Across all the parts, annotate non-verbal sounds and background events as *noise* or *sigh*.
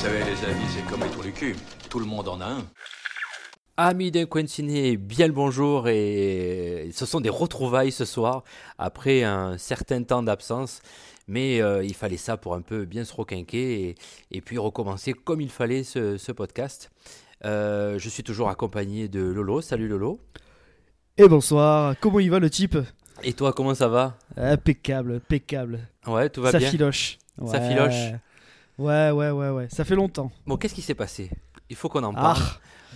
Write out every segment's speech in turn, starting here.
Savez, les amis, c'est comme les trous du cul. Tout le monde en a un. Amis d'un coin de ciné, bien le bonjour et ce sont des retrouvailles ce soir après un certain temps d'absence. Mais euh, il fallait ça pour un peu bien se requinquer et, et puis recommencer comme il fallait ce, ce podcast. Euh, je suis toujours accompagné de Lolo. Salut Lolo. Et bonsoir, comment il va le type? Et toi, comment ça va? Impeccable, impeccable. Ouais, tout va Ça bien. filoche. Ça filoche. Ouais, ouais, ouais, ouais. Ça fait longtemps. Bon, qu'est-ce qui s'est passé? Il faut qu'on en Ah, parle.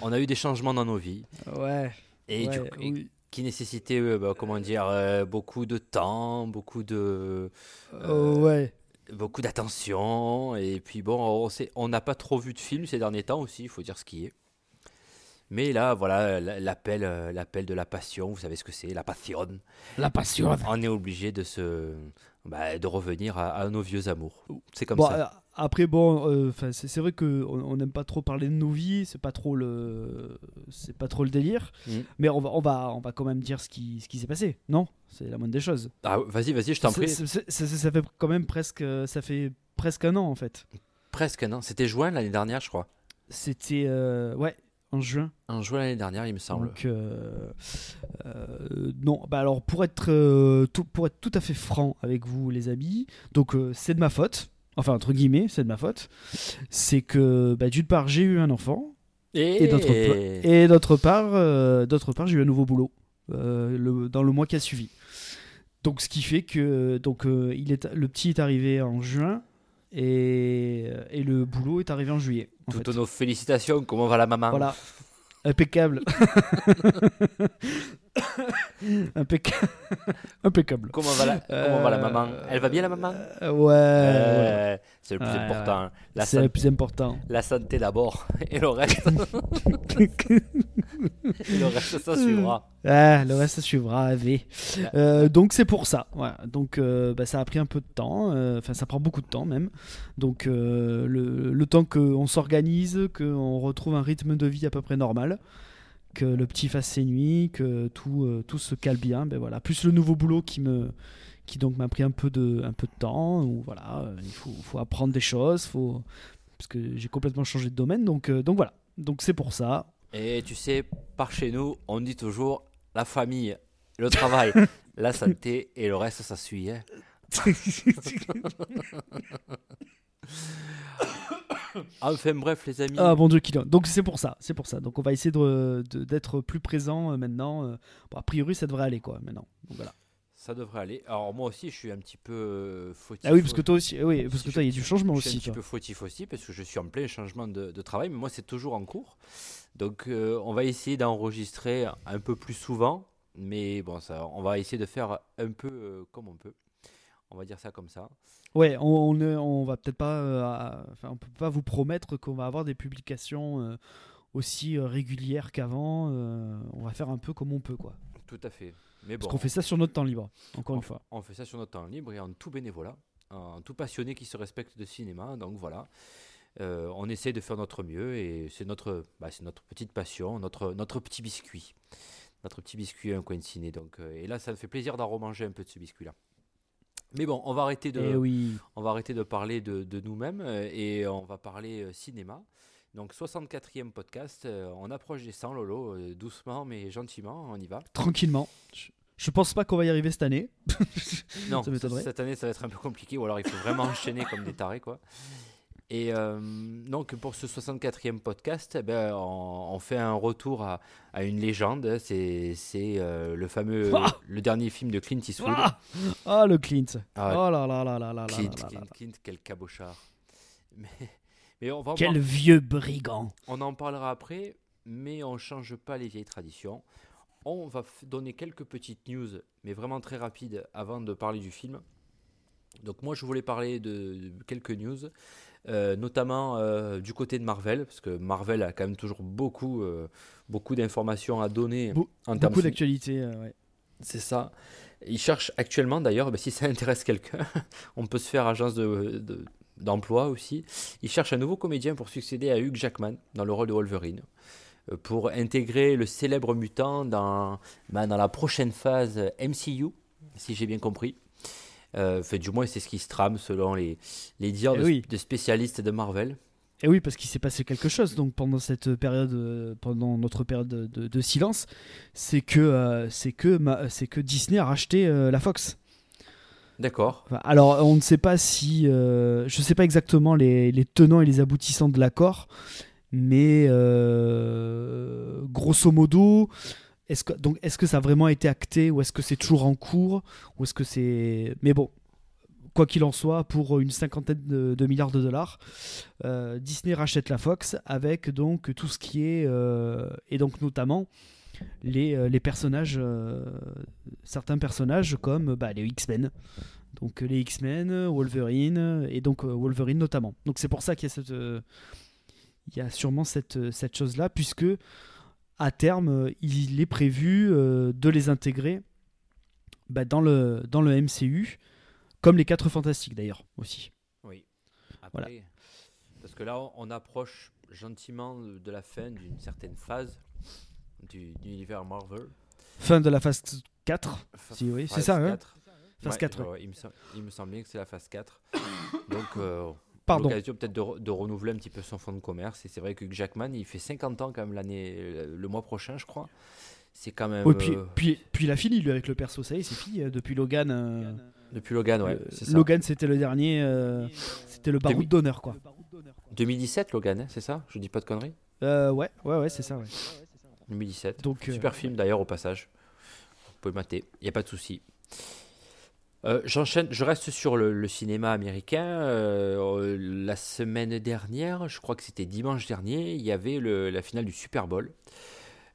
On a eu des changements dans nos vies ouais. et ouais, du- oui. qui nécessitaient, euh, bah, comment dire, euh, beaucoup de temps, beaucoup de. Euh, ouais. beaucoup d'attention et puis bon on n'a pas trop vu de films ces derniers temps aussi il faut dire ce qui est mais là voilà l'appel l'appel de la passion vous savez ce que c'est la passion La passion. on est obligé de se bah, de revenir à, à nos vieux amours c'est comme Bon, ça après, bon, euh, c'est vrai qu'on on n'aime pas trop parler de nos vies, c'est pas trop le, c'est pas trop le délire. Mm. Mais on va, on va, on va quand même dire ce qui, ce qui s'est passé. Non, c'est la moindre des choses. Ah, vas-y vas-y je t'en prie ça fait quand même presque, ça fait presque un an en fait. presque non c'était juin l'année dernière je crois C'était, euh, ouais, en juin. en juin l'année dernière il me semble Donc, euh, euh, non, bah alors pour être, euh, tout, pour être tout à fait franc avec vous, les amis, donc c'est de ma faute, enfin entre guillemets, c'est de ma faute. C'est que bah, d'une part, j'ai eu un enfant, et d'autre part, et d'autre part, euh, d'autre part, j'ai eu un nouveau boulot euh, le- dans le mois qui a suivi. Donc, ce qui fait que donc, euh, il est, le petit est arrivé en juin. Et, et le boulot est arrivé en juillet. en toutes fait. nos félicitations comment va la maman? Voilà. Impeccable. *laughs* *coughs* Impeccable. *coughs* Impeccable. comment va la comment va la maman? Elle va bien la maman? Euh, Ouais. ouais. Euh, c'est le plus Ouais, important hein. la, C'est le plus important. la santé d'abord *laughs* et le reste *laughs* Et le reste, ça suivra. Ah, le reste ça suivra. Euh, donc c'est pour ça. Voilà. Donc euh, bah, ça a pris un peu de temps. euh, Enfin ça prend beaucoup de temps même. Donc euh, le, le temps qu'on s'organise, qu'on retrouve un rythme de vie à peu près normal, que le petit fasse ses nuits, que tout, euh, tout se cale bien. Ben voilà. Plus le nouveau boulot qui me qui donc m'a pris un peu de un peu de temps. Où, voilà, euh, il faut, faut apprendre des choses. Faut parce que j'ai complètement changé de domaine. Donc euh, donc voilà. Donc c'est pour ça. Et tu sais, par chez nous, on dit toujours la famille, le travail, *laughs* la santé et le reste, ça suit. hein. *laughs* Enfin bref, les amis. Ah bon Dieu qu'il a. Donc c'est pour ça, c'est pour ça. Donc on va essayer de- d'être plus présent euh, maintenant. euh. Bon, a priori ça devrait aller quoi maintenant. Donc, voilà. Ça devrait aller. Alors moi aussi, je suis un petit peu euh, fautif. Ah oui parce que toi aussi, oui parce que toi il y a du changement je suis aussi. un petit peu fautif aussi parce que je suis en plein changement de, de travail, mais moi c'est toujours en cours. Donc euh, on va essayer d'enregistrer un peu plus souvent, mais bon, ça, on va essayer de faire un peu euh, comme on peut. On va dire ça comme ça. Ouais, on, on, ne- on va peut-être pas, euh, enfin on peut pas vous promettre qu'on va avoir des publications euh, aussi euh, régulières qu'avant. on va faire un peu comme on peut quoi. Tout à fait. Mais bon, Parce qu'on fait ça sur notre temps libre. Encore on, une fois. on fait ça sur notre temps libre et en tout bénévolat, en tout passionné qui se respecte de cinéma. Donc voilà, Euh, on essaie de faire notre mieux et c'est notre, bah, c'est notre petite passion, notre, notre petit biscuit. Notre petit biscuit, un coin de ciné. Donc, euh, et là, ça me fait plaisir d'en remanger un peu de ce biscuit-là. Mais bon, on va arrêter de, Eh oui. on va arrêter de parler de, de nous-mêmes euh, et on va parler euh, cinéma. Donc 64e podcast, euh, on approche des 100 Lolo, euh, doucement mais gentiment, on y va. Tranquillement. Je, pense pas qu'on va y arriver cette année. Non, *laughs* Ça cette année ça va être un peu compliqué ou alors il faut vraiment enchaîner comme des tarés quoi. Et euh, donc pour ce 64e podcast, eh ben, on, on fait un retour à, à une légende. C'est euh, le fameux, *laughs* Ah le dernier film de Clint Eastwood. Ah, Ah, le Clint. Ah, oh là là là là là Clint, là là Clint. Clint, quel cabochard. *laughs* Mais, mais on va Quel vieux brigand. On en parlera après, mais on change pas les vieilles traditions. On va donner quelques petites news, mais vraiment très rapides, avant de parler du film. Donc moi, je voulais parler de, de quelques news. Euh, notamment euh, du côté de Marvel, parce que Marvel a quand même toujours beaucoup, euh, beaucoup d'informations à donner en Beaucoup d'actualités. ouais. C'est ça. Ils cherchent actuellement, d'ailleurs, bah, si ça *laughs* intéresse quelqu'un, *laughs* on peut se faire agence de- de- d'emploi aussi. Ils cherchent un nouveau comédien pour succéder à Hugh Jackman dans le rôle de Wolverine, pour intégrer le célèbre mutant dans, bah, dans la prochaine phase MCU, si j'ai bien compris. Euh, fait, du moins, c'est ce qui se trame selon les, les dires Eh de, oui. de spécialistes de Marvel. Et oui, parce qu'il s'est passé quelque chose donc pendant cette période, euh, pendant notre période de, de- de silence, c'est que euh, c'est que c'est que Disney a racheté euh, la Fox. D'accord. Alors on ne sait pas si, je ne sais pas exactement les, les tenants et les aboutissants de l'accord, mais euh, grosso modo, est-ce que donc est-ce que ça a vraiment été acté ou est-ce que c'est toujours en cours ou est-ce que c'est, mais bon. Quoi qu'il en soit, pour une cinquantaine de, milliards de dollars, euh, Disney rachète la Fox avec donc tout ce qui est euh, et donc notamment les, euh, les personnages, certains personnages comme bah, les X-Men, donc les X-Men, Wolverine et donc Wolverine notamment. Donc c'est pour ça qu'il y a y a sûrement cette, cette chose là puisque à terme euh, il est prévu euh, de les intégrer bah, dans le dans le MCU comme les quatre fantastiques d'ailleurs aussi. Oui. Après, Voilà. Parce que là, on- approche gentiment de la fin d'une certaine phase du, de l'univers Marvel. Fin de la phase 4. Fa- Si, oui, c'est ça, hein. 4. Phase Ouais, 4, ouais, ouais, il, me il me semblait que c'est la phase 4. *coughs* Donc, euh, Pardon. l'occasion peut-être de, re- de renouveler un petit peu son fonds de commerce. Et c'est vrai que Jackman, il fait 50 ans quand même l'année, le, mois prochain, je crois. C'est quand même. Oui, puis, euh, puis, puis il a fini lui avec le perso, ça y est, c'est fini. euh, Depuis Logan, euh, depuis Logan, ouais. ça. Logan c'était le dernier, euh, c'était le baroud d'honneur quoi. 2017, Logan, hein, c'est ça? Je dis pas de conneries? Euh, ouais, ouais, ouais, c'est ça. Ouais. 2017. Donc, euh, Super film d'ailleurs au passage. Vous pouvez le mater, il n'y a pas de souci. Euh, J'enchaîne, je reste sur le, le cinéma américain. Euh, la semaine dernière, je crois que c'était dimanche dernier, il y avait le- la finale du Super Bowl.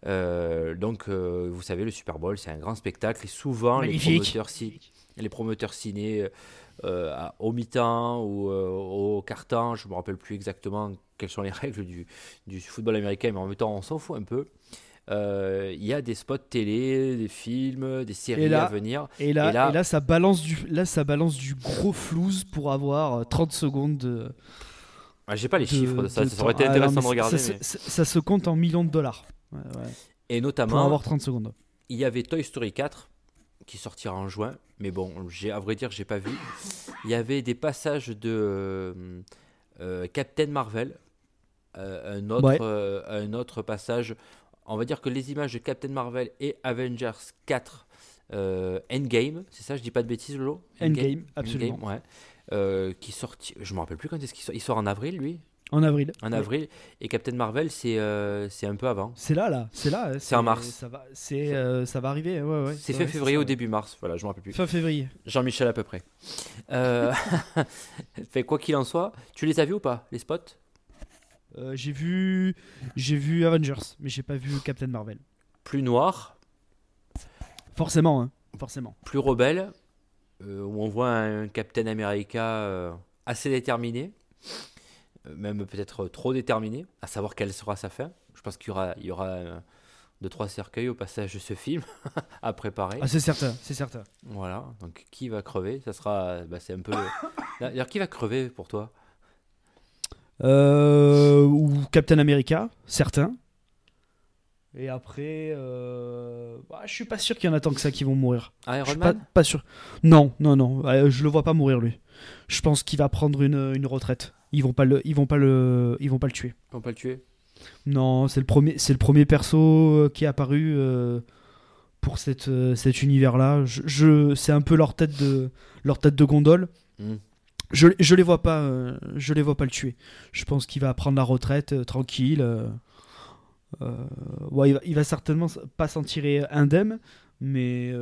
Euh, donc, euh, vous savez, le Super Bowl, c'est un grand spectacle et souvent les promoteurs, ci- les promoteurs ciné euh, à- au mi-temps ou euh, au quart-temps, je ne me rappelle plus exactement quelles sont les *laughs* règles du, du football américain, mais en même temps, on s'en fout un peu. Euh, Il y a des spots télé, des films, des séries là- à venir. Et là, Et là- et là, ça balance du, là, ça balance du gros flouze pour avoir euh, 30 secondes de. Ah, J'ai pas les de- chiffres de ça, de ça aurait été. Ah, non, intéressant de regarder. Ça, mais- ça- ça se compte en millions de dollars. Ouais, ouais. Et Pour notamment, avoir 30 secondes. il y avait Toy Story 4 qui sortira en juin, mais bon, j'ai à vrai dire, j'ai pas vu. Il y avait des passages de euh, euh, Captain Marvel, euh, un autre, Ouais. euh, un autre passage. On va dire que les images de Captain Marvel et Avengers 4 euh, Endgame, c'est ça, je dis pas de bêtises, Lolo? Endgame, absolument. Endgame, ouais. Euh, qui sorti, je me rappelle plus quand est-ce qu'il sort. Il sort en avril, lui, En avril. en Ouais. avril. Et Captain Marvel, c'est euh, c'est un peu avant. C'est là, là. C'est là. C'est en mars. Ça va, c'est, ça va arriver. Ouais, ouais. C'est fin février ouais. début mars, voilà, je me rappelle plus. Fin février. Jean-Michel à peu près. *laughs* Fait quoi qu'il en soit, tu les as vus ou pas, les spots? Euh, j'ai vu, j'ai vu Avengers, mais j'ai pas vu Captain Marvel. Plus noirs, Forcément, hein. Forcément. plus rebelles, euh, où on voit un Captain America euh, assez déterminé, même peut-être trop déterminé, à savoir quelle sera sa fin. Je pense qu'il y aura, il y aura deux trois cercueils au passage de ce film *laughs* à préparer. Ah, c'est certain, c'est certain. Voilà, donc qui va crever? Ça sera, bah, c'est un peu. *coughs* D'ailleurs, qui va crever pour toi? Euh, ou Captain America, certain. Et après, euh, bah, je suis pas sûr qu'il y en a tant que ça qui vont mourir. Je Iron suis Man pas sûr. Non, non, non. euh, je le vois pas mourir lui. Je pense qu'il va prendre une, une retraite. Ils vont pas le, ils vont pas le, ils vont pas le tuer. On peut pas le tuer Non, c'est le premier, c'est le premier perso euh, qui est apparu euh, pour cette, cet univers-là. Je, je- c'est un peu leur tête de, leur tête de gondole. Hmm. Je, je les vois pas, euh, je les vois pas le tuer. Je pense qu'il va prendre la retraite euh, tranquille. euh, ouais, il va, il va certainement pas s'en tirer indemne, mais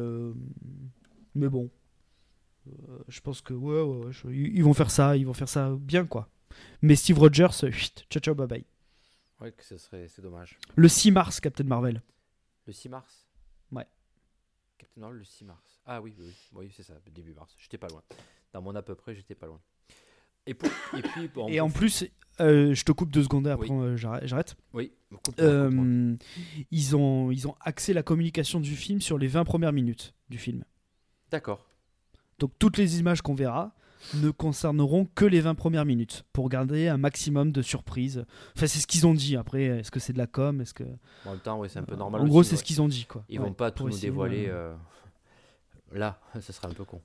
mais bon, je pense que ouais, ouais, je- ils vont faire ça, ils vont faire ça bien quoi. Mais Steve Rogers, chut, ciao ciao bye bye. Ouais, que ce serait, c'est dommage. Le 6 mars, Captain Marvel. Le 6 mars? Ouais. Captain Marvel, le 6 mars. Ah oui, oui, oui, oui c'est ça, début mars. J'étais pas loin. Dans mon à peu près, j'étais pas loin. Et, pour- et puis, bon, Et en plus, euh, je te coupe deux secondes après, Oui. euh, j'arrête. oui, Euh, ils, ont, ils ont axé la communication du film sur les 20 premières minutes du film. d'accord. Donc toutes les images qu'on verra ne concerneront que les 20 premières minutes pour garder un maximum de surprises. Enfin, c'est ce qu'ils ont dit. Après, est-ce que c'est de la com? Est-ce que En même temps, oui, c'est un peu normal. en gros, c'est ouais. ce qu'ils ont dit quoi. Ils Ouais, vont pas tout nous dévoiler euh, là, *laughs* ce serait un peu con.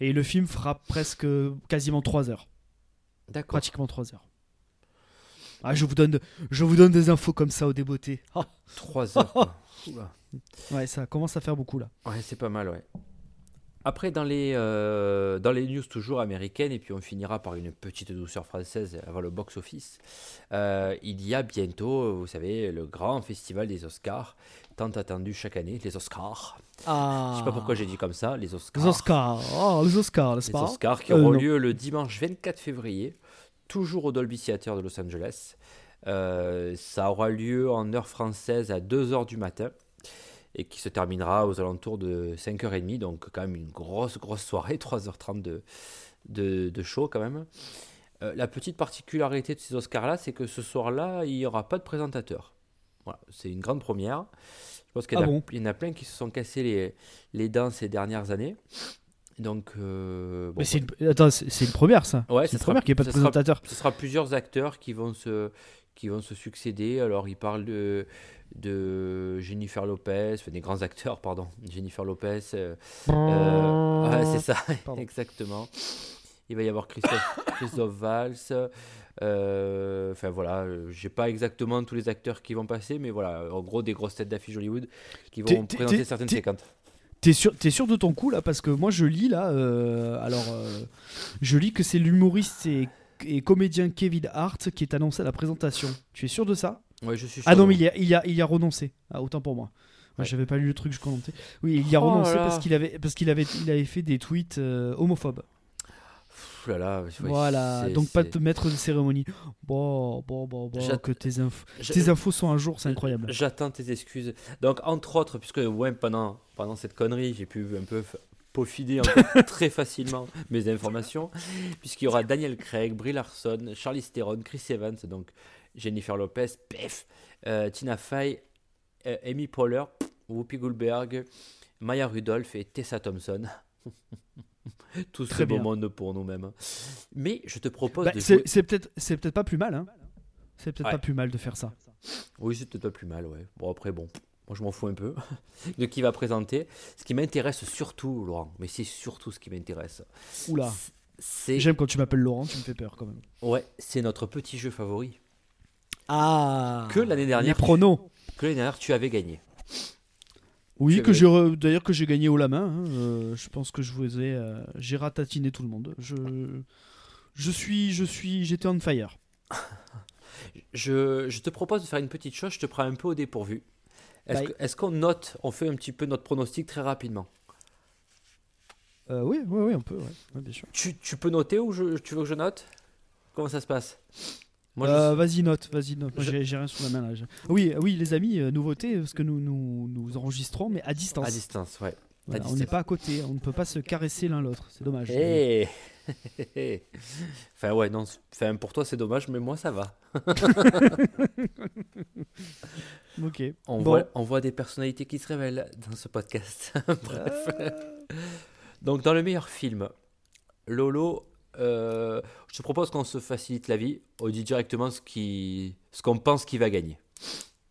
Et le film fera presque quasiment 3 heures, D'accord. pratiquement 3 heures. Ah, je vous donne, je vous donne des infos comme ça au débeauté. *laughs* Ah, 3 heures. quoi. *laughs* Ouais, ça commence à faire beaucoup là. Ouais, c'est pas mal, ouais. Après, dans les, euh, dans les news toujours américaines, et puis on finira par une petite douceur française avant le box-office, euh, il y a bientôt, vous savez, le grand festival des Oscars, tant attendu chaque année, les Oscars. Ah. Je sais pas pourquoi j'ai dit comme ça, les Oscars. Les Oscars, oh, les Oscars, n'est-ce Les pas Oscars qui Euh, auront lieu le dimanche 24 février, toujours au Dolby Theatre de Los Angeles. Euh, ça aura lieu en heure française à 2h du matin et qui se terminera aux alentours de 5h30, donc quand même une grosse, grosse soirée, *laughs* 3h30 de, de, de show quand même. Euh, la petite particularité de ces Oscars-là, c'est que ce soir-là, il n'y aura pas de présentateur. Voilà, c'est une grande première. Je pense qu'il y, en Ah a- bon il y en a plein qui se sont cassés les, les dents ces dernières années. Donc, euh, bon, Mais c'est une... Attends, c'est une première ça. Ouais, c'est une sera- première qu'il n'y ait pas de sera- présentateur. ce sera plusieurs acteurs qui vont se, qui vont se succéder. Alors, il parle de, de Jennifer Lopez, enfin, des grands acteurs, pardon. Jennifer Lopez. euh, euh, ouais, c'est ça, *laughs* exactement. Il va y avoir Christophe, *coughs* Christophe Valls. euh, Enfin voilà, euh, j'ai pas exactement tous les acteurs qui vont passer, mais voilà, en gros des grosses têtes d'affiche Hollywood qui vont présenter certaines séquences. T'es sûr, t'es sûr de ton coup là? Parce que moi je lis là, euh, alors euh, je lis que c'est l'humoriste et, et comédien Kevin Hart qui est annoncé à la présentation. Tu es sûr de ça? Ouais, je suis Ah sûr non, de mais il y a, il y a, il y a renoncé. Ah, autant pour moi. Moi, Ouais. J'avais pas lu le truc, je commentais. Oui, il y a Oh renoncé là. parce qu'il avait, parce qu'il avait, il avait fait des tweets euh, homophobes. Là là, ouais, voilà, donc pas de maître de cérémonie. Bon, bon, bon, bon, que tes infos, tes infos sont un jour, c'est incroyable. J'attends tes excuses. Donc, entre autres, puisque ouais, pendant, pendant cette connerie, j'ai pu un peu encore *laughs* très facilement mes informations, puisqu'il y aura Daniel Craig, Brie Larson, Charlize Theron, Chris Evans, donc Jennifer Lopez, pef, euh, Tina Fey, euh, Amy Poehler, Whoopi Goldberg, Maya Rudolph et Tessa Thompson. *laughs* *laughs* Tout Très ce beau bien. monde pour nous-mêmes. Mais je te propose Bah, de c'est jouer... c'est peut-être, c'est peut-être pas plus mal. Hein. C'est peut-être Ouais. pas plus mal de faire ça. Oui, c'est peut-être pas plus mal, ouais. Bon, après, bon, moi je m'en fous un peu *laughs* de qui va présenter. Ce qui m'intéresse surtout, Laurent, mais c'est surtout ce qui m'intéresse, Oula, c'est j'aime quand tu m'appelles Laurent, tu me fais peur quand même. ouais, c'est notre petit jeu favori Ah. que l'année Les dernière, pronos. que l'année dernière tu avais gagné. Oui, que j'ai re- d'ailleurs que j'ai gagné haut la main. hein. Euh, je pense que je vous ai, euh, j'ai ratatiné tout le monde. Je, je suis, je suis, j'étais on fire. *laughs* Je, je te propose de faire une petite chose, je te prends un peu au dépourvu. Est-ce Bye. que- est-ce qu'on note, on fait un petit peu notre pronostic très rapidement? Euh, oui, oui, oui, on peut, ouais. Ouais, bien sûr. tu, tu peux noter ou je, tu veux que je note? Comment ça se passe? Euh, vas-y note, vas-y note. Moi, Je- j'ai, j'ai rien sous la main là. Oui, oui, les amis, euh, nouveauté, parce que nous, nous, nous enregistrons, mais à distance. à distance, ouais. Voilà, à on n'est pas à côté, on ne peut pas se caresser l'un l'autre. C'est dommage. Eh Enfin ouais, non, enfin, pour toi c'est dommage, mais moi ça va. *laughs* Ok. On, Bon. voit, on voit des personnalités qui se révèlent dans ce podcast. *laughs* Bref. Donc dans le meilleur film, Lolo, euh, je te propose qu'on se facilite la vie. On dit directement ce qu'on pense qu'il va gagner.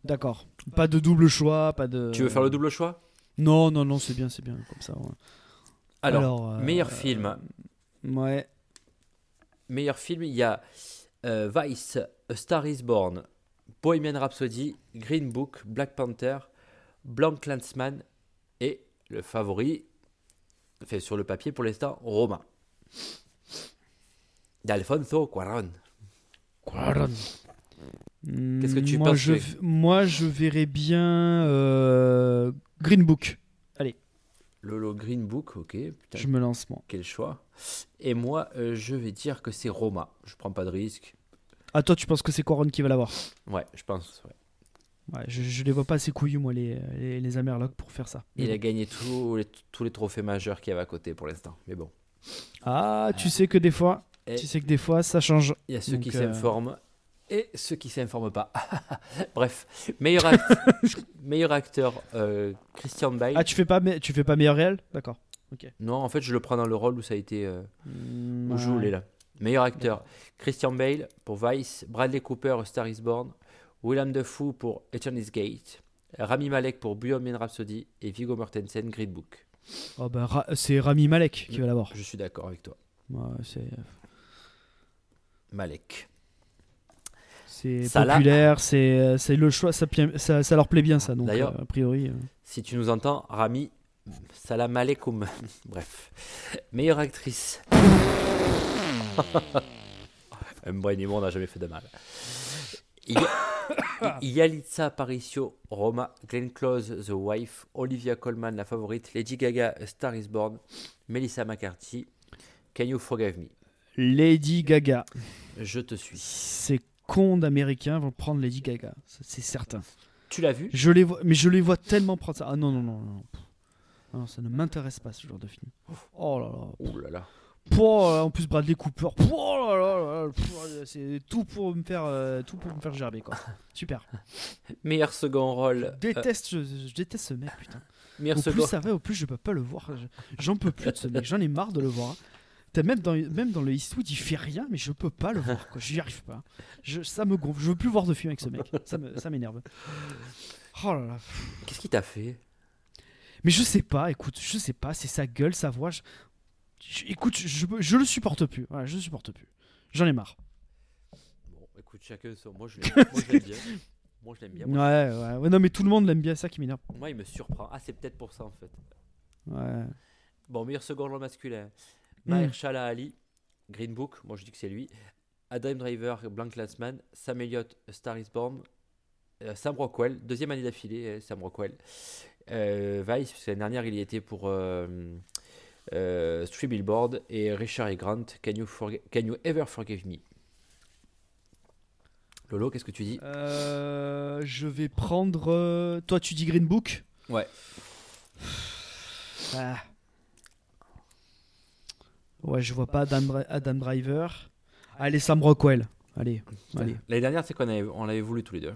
D'accord. Pas de double choix, pas de. Tu veux faire le double choix? Non, non, non, c'est bien, c'est bien comme ça. ouais. Alors, euh, meilleur film. Ouais. Meilleur film, il y a euh, Vice, A Star Is Born, Bohemian Rhapsody, Green Book, Black Panther, Blanc Clansman et le favori, fait sur le papier pour l'instant, Roma. D'Alfonso Cuarón. Qu'est-ce que tu moi, penses, je, Moi, je verrais bien euh, Green Book. Lolo Green Book, ok. Putain, Je me lance, moi. quel choix. Et moi, euh, je vais dire que c'est Roma. Je prends pas de risque. Ah, toi, tu penses que c'est Coron qui va l'avoir? Ouais, je pense. ouais. Ouais, je, je les vois pas assez couillus, moi, les, les, les Amerlocs, pour faire ça. Il a gagné tous les, tous les trophées majeurs qu'il y avait à côté pour l'instant. Mais bon. Ah, tu sais que des fois, Et Tu sais que des fois, ça change. il y a ceux Donc, qui euh, s'informent et ceux qui s'informent pas. *laughs* Bref, meilleur, act- *laughs* meilleur acteur, euh, Christian Bale. Ah, tu fais pas, tu fais pas meilleur réel? D'accord. Non, en fait, je le prends dans le rôle où ça a été. euh, où je voulais là. Meilleur acteur, Christian Bale pour Vice, Bradley Cooper, Star is Born, Willem Dafoe pour Eternity's Gate, Rami Malek pour Bohemian Rhapsody et Viggo Mortensen, Green Book. Oh, bah, Ra- c'est Rami Malek qui va l'avoir. Je suis d'accord avec toi. Ouais, c'est Malek. c'est populaire, c'est euh, c'est le choix, ça, pi- ça, ça leur plaît bien ça. Donc, D'ailleurs- euh, a priori. euh. Si tu nous entends, Rami, salam alaikum. *laughs* Bref. Meilleure actrice. Un bon animal n'a jamais fait de mal. Il y a- Yalitza Aparicio, Roma, Glenn Close, The Wife, Olivia Colman, la favorite, Lady Gaga, Star is Born, Melissa McCarthy, Can You Forgive Me? Lady Gaga. Je te suis. Ces cons d'Américains vont prendre Lady Gaga, c'est certain. Tu l'as vu? Je les vois, mais je les vois tellement prendre ça. Ah non non non non. Pff. Ah non, ça ne m'intéresse pas ce genre de film. Oh là là. Ouh là là. Pouah, là, en plus Bradley Cooper. Pouah, là là là là. Pouah, C'est tout pour me faire, euh, tout pour me faire gerber quoi. *laughs* Super. Meilleur second rôle. Je euh, déteste, je, je déteste ce mec putain. meilleur Au plus second. ça va, au plus je peux pas le voir. Je- J'en peux plus de ce mec. J'en ai marre de le voir. T'as même dans même dans le Eastwood, il fait rien, mais je peux pas le voir. Quoi. J'y arrive pas. Je, ça me gonfle. Je veux plus voir de film avec ce mec. Ça me- ça m'énerve. Oh là là. Qu'est-ce qu'il t'a fait? Mais je sais pas. Écoute, je sais pas. C'est sa gueule, sa voix. Je- je- écoute, je, je le supporte plus. Voilà, je le supporte plus. J'en ai marre. Bon, écoute, chacun son. Moi, je l'aime moi, je l'aime *laughs* bien. Moi, je l'aime bien. Ouais, Moi, ouais, ouais. Non, mais tout le monde l'aime bien. Ça qui m'énerve. moi, il me surprend. Ah, c'est peut-être pour ça, en fait. Ouais. Bon, meilleur second rôle masculin. Hmm. Mahershala Ali, Green Book, moi je dis que c'est lui. Adam Driver, Blank Classman. Sam Elliott, Star is Born. euh, Sam Rockwell, deuxième année d'affilée, euh, Sam Rockwell. Euh, Vice, parce que l'année dernière il y était pour euh, euh, Billboard. Et Richard et Grant, Can You, Forge- Can you Ever Forgive Me? Lolo, qu'est-ce que tu dis? Je vais prendre. Toi, tu dis Green Book? Ouais. Ah. Ouais, je vois pas Adam, Adam Driver. Allez, Sam Rockwell. Allez, allez. L'année dernière, c'est qu'on avait, on l'avait voulu tous les deux?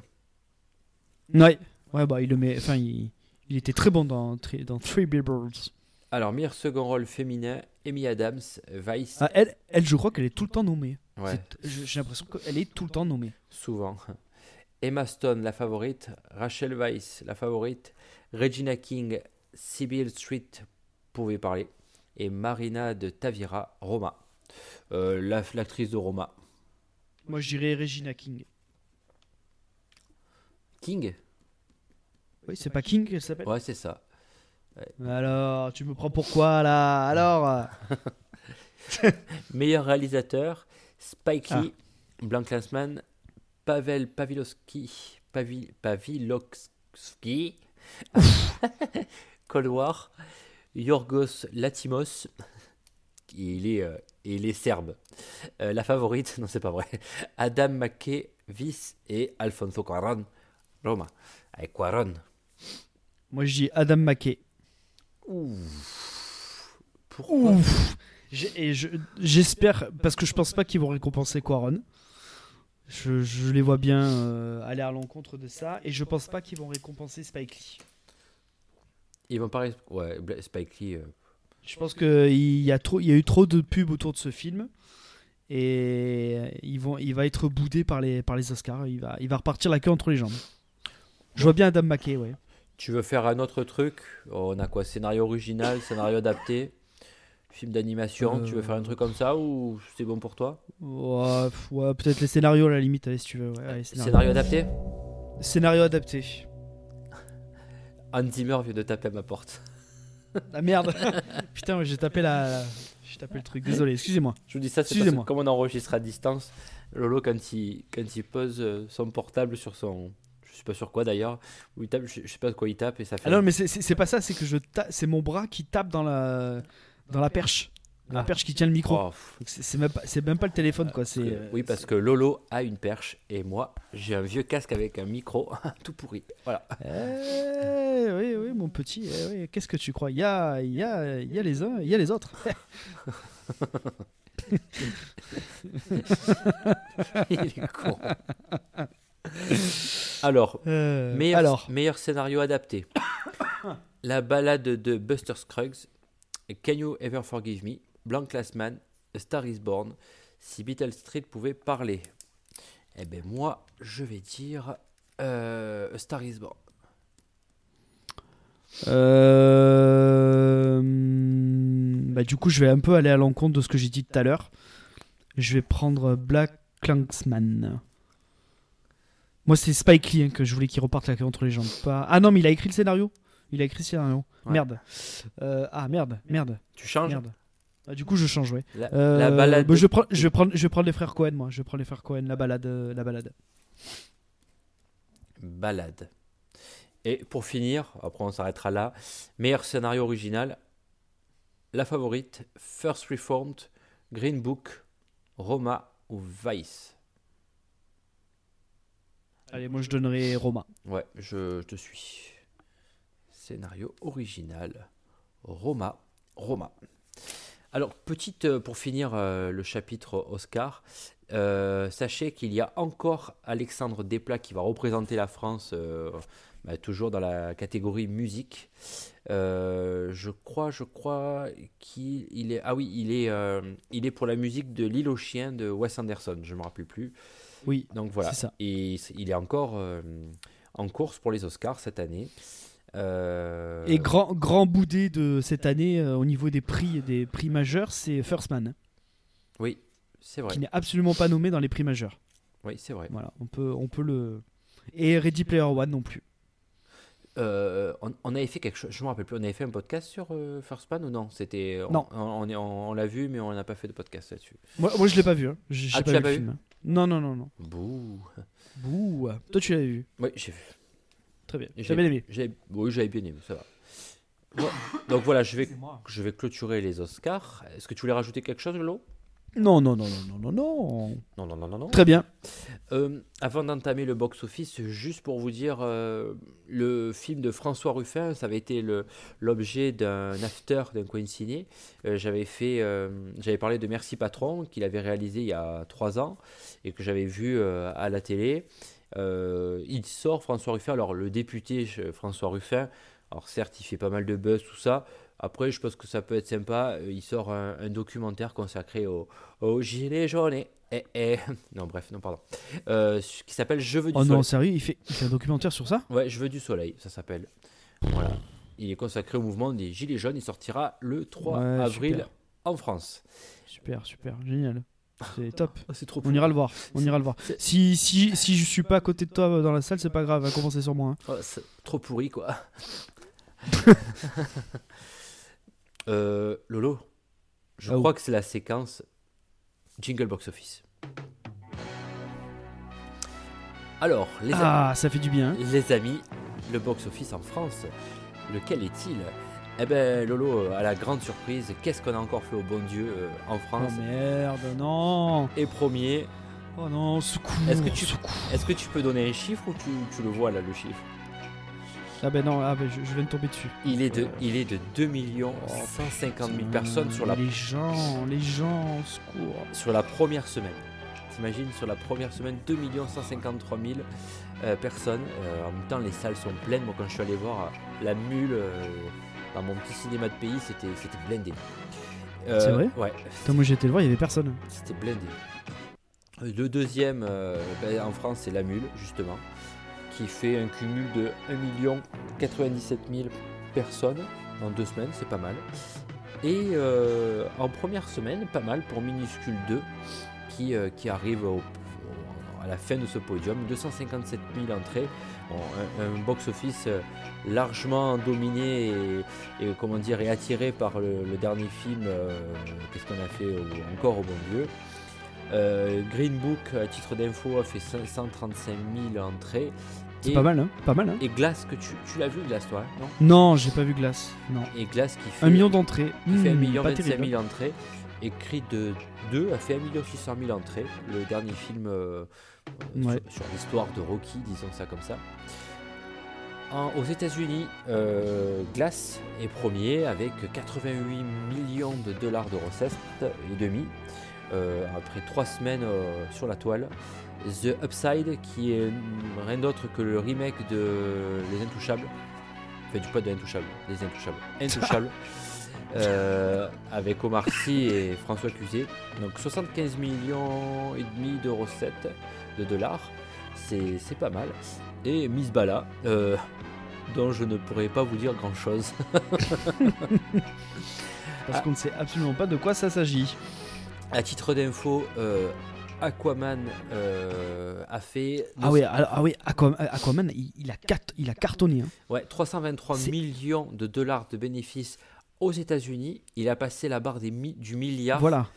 Ouais, ouais, bah il le met. Enfin, il, il était très bon dans, dans Three Billboards. Alors, meilleur second rôle féminin, Amy Adams, Vice. Ah, elle, elle, je crois qu'elle est tout le temps nommée. ouais. J'ai l'impression qu'elle est tout le temps nommée. Souvent. *laughs* Emma Stone, la favorite. Rachel Weisz, la favorite. Regina King, Sybil Street, pouvait parler. Et Marina de Tavira, Roma. Euh, la- L'actrice de Roma. Moi, je dirais Regina King. King? Oui, c'est pas King qu'elle s'appelle Ouais, c'est ça. Alors, tu me prends pourquoi là? Alors euh, *laughs* Meilleur réalisateur, Spike Ah. Lee, Blank Clansman, Pavel Pavilowski, Pavi- Pavilowski, *laughs* Cold War, Yorgos Latimos, il est, euh, il est serbe. Euh, la favorite, *laughs* non c'est pas vrai, Adam McKay, Vice et Alfonso Cuarón, Roma. Avec Cuarón. Moi, je dis Adam McKay. Pourquoi Ouf Et je- j'espère, parce que je pense pas qu'ils vont récompenser Quaron. Je, je les vois bien euh, aller à l'encontre de ça. Et je pense pas qu'ils vont récompenser Spike Lee. Ils vont pas... Ouais, Spike Lee... euh, Je pense qu'il y, a trop- il y a eu trop de pubs autour de ce film. Et ils vont, il va être boudé par les, par les Oscars. Il va, il va repartir la queue entre les jambes. Je vois bien Adam McKay, ouais. Tu veux faire un autre truc? On a quoi? Scénario original, scénario adapté, film d'animation Tu veux faire un truc comme ça ou c'est bon pour toi? Ouais, peut-être les scénarios à la limite, allez, si tu veux. ouais, allez, scénario. Scénario adapté? Scénario adapté. Hans Zimmer vient de taper à ma porte. *laughs* Ah merde *laughs* Putain, j'ai tapé la, la- j'ai tapé le truc. Désolé, excusez-moi. Je vous dis ça, c'est parce que comme on enregistre à distance, Lolo, quand il, quand il pose euh, son portable sur son. Je sais pas sur quoi d'ailleurs, où il tape, je, sais pas de quoi il tape et ça fait. Ah non, mais c'est- pas ça, c'est que je c'est mon bras qui tape dans la dans la perche. La Ah. perche qui tient le micro. Oh, C'est même, pas- c'est même pas le téléphone, quoi. C'est, euh, oui, parce que Lolo a une perche et moi, j'ai un vieux casque avec un micro *laughs* tout pourri. Voilà. Eh, oui, oui, mon petit. eh oui, Qu'est-ce que tu crois? Il y a, y, a, y a les uns, il y a les autres. *laughs* Il est con. Alors, Euh, meilleur, alors, meilleur scénario adapté. *coughs* La balade de Buster Scruggs, Can You Ever Forgive Me, Blank Last Man, A Star Is Born, Si Beetle Street pouvait parler. Eh ben moi, je vais dire euh, A Star Is Born. euh, bah, du coup, je vais un peu aller à l'encontre de ce que j'ai dit tout à l'heure. Je vais prendre Black Klansman. Moi, c'est Spike Lee hein, que je voulais qu'il reparte la entre les jambes. Pas... Ah non, mais il a écrit le scénario. Il a écrit le scénario. Ouais. Merde. Euh, ah merde, merde, Tu changes merde. Ah, du coup, je change, ouais. la, Euh, la balade. bah, je, vais prendre- je, vais prendre, je vais prendre les frères Cohen, moi. Je prendre les frères Cohen, la balade. euh, la balade. balade. Et pour finir, après on s'arrêtera là, meilleur scénario original, La Favorite, First Reformed, Green Book, Roma ou Vice? Allez, moi, je donnerai Roma. Ouais, je, je te suis. Scénario original, Roma, Roma. Alors, petite, euh, pour finir euh, le chapitre Oscar, euh, sachez qu'il y a encore Alexandre Desplat qui va représenter la France, euh, bah, toujours dans la catégorie musique. Je crois, je crois qu'il il est, ah oui, il est, il est pour la musique de L'île aux chiens de Wes Anderson, je me rappelle plus. Oui, Donc voilà, c'est ça. et il est encore en course pour les Oscars cette année. Euh, Et grand, grand boudé de cette année euh, au niveau des prix des prix majeurs, c'est First Man, Oui, c'est vrai. qui n'est absolument pas nommé dans les prix majeurs. Oui, c'est vrai. Voilà, on peut, on peut le. Et Ready Player One non plus. Euh, on, on avait fait quelque chose, je me rappelle plus, on avait fait un podcast sur euh, First Man ou non? C'était on- Non. On, on, est- on- on l'a vu, mais on n'a pas fait de podcast là-dessus. Moi, moi je l'ai pas vu. Hein. J'ai Ah, pas l'as vu pas le vu? film. Non, non, non, non. Bouh. Bouh. Toi, tu l'avais vu? Oui, j'ai vu. Très bien. J'ai bien aimé. Oui, j'avais bien aimé, ça va. Bon, donc voilà, je vais, je vais clôturer les Oscars. Est-ce que tu voulais rajouter quelque chose, Lolo Non, non, non, non, non, non, non. Non, non, non, non, non. Très bien. Euh, avant d'entamer le box-office, juste pour vous dire, euh, le film de François Ruffin, ça avait été l'objet d'un after d'un coin ciné. Euh, j'avais fait, euh, j'avais parlé de Merci Patron, qu'il avait réalisé il y a trois ans et que j'avais vu euh, à la télé. Euh, il sort François Ruffin, alors le député François Ruffin, alors certes il fait pas mal de buzz, tout ça. Après, je pense que ça peut être sympa. euh, Il sort un, un documentaire consacré au, au gilet jaune. Et, et- et- *laughs* Non, bref, non, pardon. Euh, qui s'appelle Je veux du Oh soleil. non, sérieux, il fait, il fait un documentaire sur ça? Ouais, Je veux du soleil, ça s'appelle. Voilà. Il est consacré au mouvement des Gilets jaunes. Il sortira le 3 Ouais, avril super. en France. Super, super, génial. C'est top. c'est trop On ira le voir. On ira le voir. Si, si, si je suis pas à côté de toi dans la salle, c'est pas grave. Va commencer sur moi. hein. Oh, c'est trop pourri, quoi. *laughs* Euh, Lolo, je Ah, crois que c'est la séquence Jingle Box Office. Alors, les, amis, Ah, ça fait du bien. hein. les amis, le box office en France, lequel est-il? Eh ben, Lolo, à la grande surprise, qu'est-ce qu'on a encore fait au bon Dieu euh, en Oh France merde, non. Et premier, Oh non, secours. Est-ce que tu- est-ce que tu peux donner un chiffre ou tu, tu le vois là, le chiffre? Ah ben non, ah ben je, je viens de tomber dessus. il est, de, il est de 2 150 000 personnes sur la Les gens, les gens, secours. sur la première semaine. T'imagines, sur la première semaine, 2 153 000 euh, personnes. Euh, en même temps, les salles sont pleines. Moi, quand je suis allé voir la mule euh, dans mon petit cinéma de pays, c'était blindé. Euh, C'est vrai Ouais, Putain, moi j'étais le voir, il y avait personne. c'était blindé. Euh, Le deuxième euh, ben, en France, c'est la mule, justement, qui fait un cumul de 1 97 000 personnes en deux semaines, c'est pas mal. Et euh, en première semaine, pas mal pour Minuscule 2, qui, euh, qui arrive au- au- à la fin de ce podium. 257 000 entrées, Bon, un, un box-office euh, largement dominé et, et, comment dire, et attiré par le, le dernier film, euh, qu'est-ce qu'on a fait au- encore au bon Dieu. Euh, Green Book, à titre d'info, a fait 535 000 entrées. C'est pas mal, hein Pas mal, hein Et Glace, que tu, tu l'as vu, Glace, toi, non? Non, j'ai pas vu Glace. Non. Et Glace qui fait Un million d'entrées. qui fait 1 Hmm, million pas 25 terrible. 000 entrées. Et Creed 2 a fait 1 million 600 000 entrées. Le dernier film euh, Ouais. sur, sur l'histoire de Rocky, disons ça comme ça. En- aux États-Unis, euh, Glass est premier avec 88 millions de dollars de recettes et demi. euh, après trois semaines euh, sur la toile. The Upside, qui est rien d'autre que le remake de Les Intouchables. Enfin, du pas de Intouchables, Les Intouchables. *laughs* Intouchables. Euh, avec Omar Sy et François Cluzet. Donc 75 millions et demi de recettes de dollars. C'est c'est pas mal. Et Miss Bala, euh, dont je ne pourrais pas vous dire grand chose. *laughs* Parce Ah. qu'on ne sait absolument pas de quoi ça s'agit. À titre d'info, euh, Aquaman euh, a fait Ah oui, alors- ah oui Aquaman, Aquaman, il, il a, cat- il a cartonné. hein. ouais, 323 C'est- millions de dollars de bénéfices aux États-Unis. Il a passé la barre des mi- du milliard. Voilà.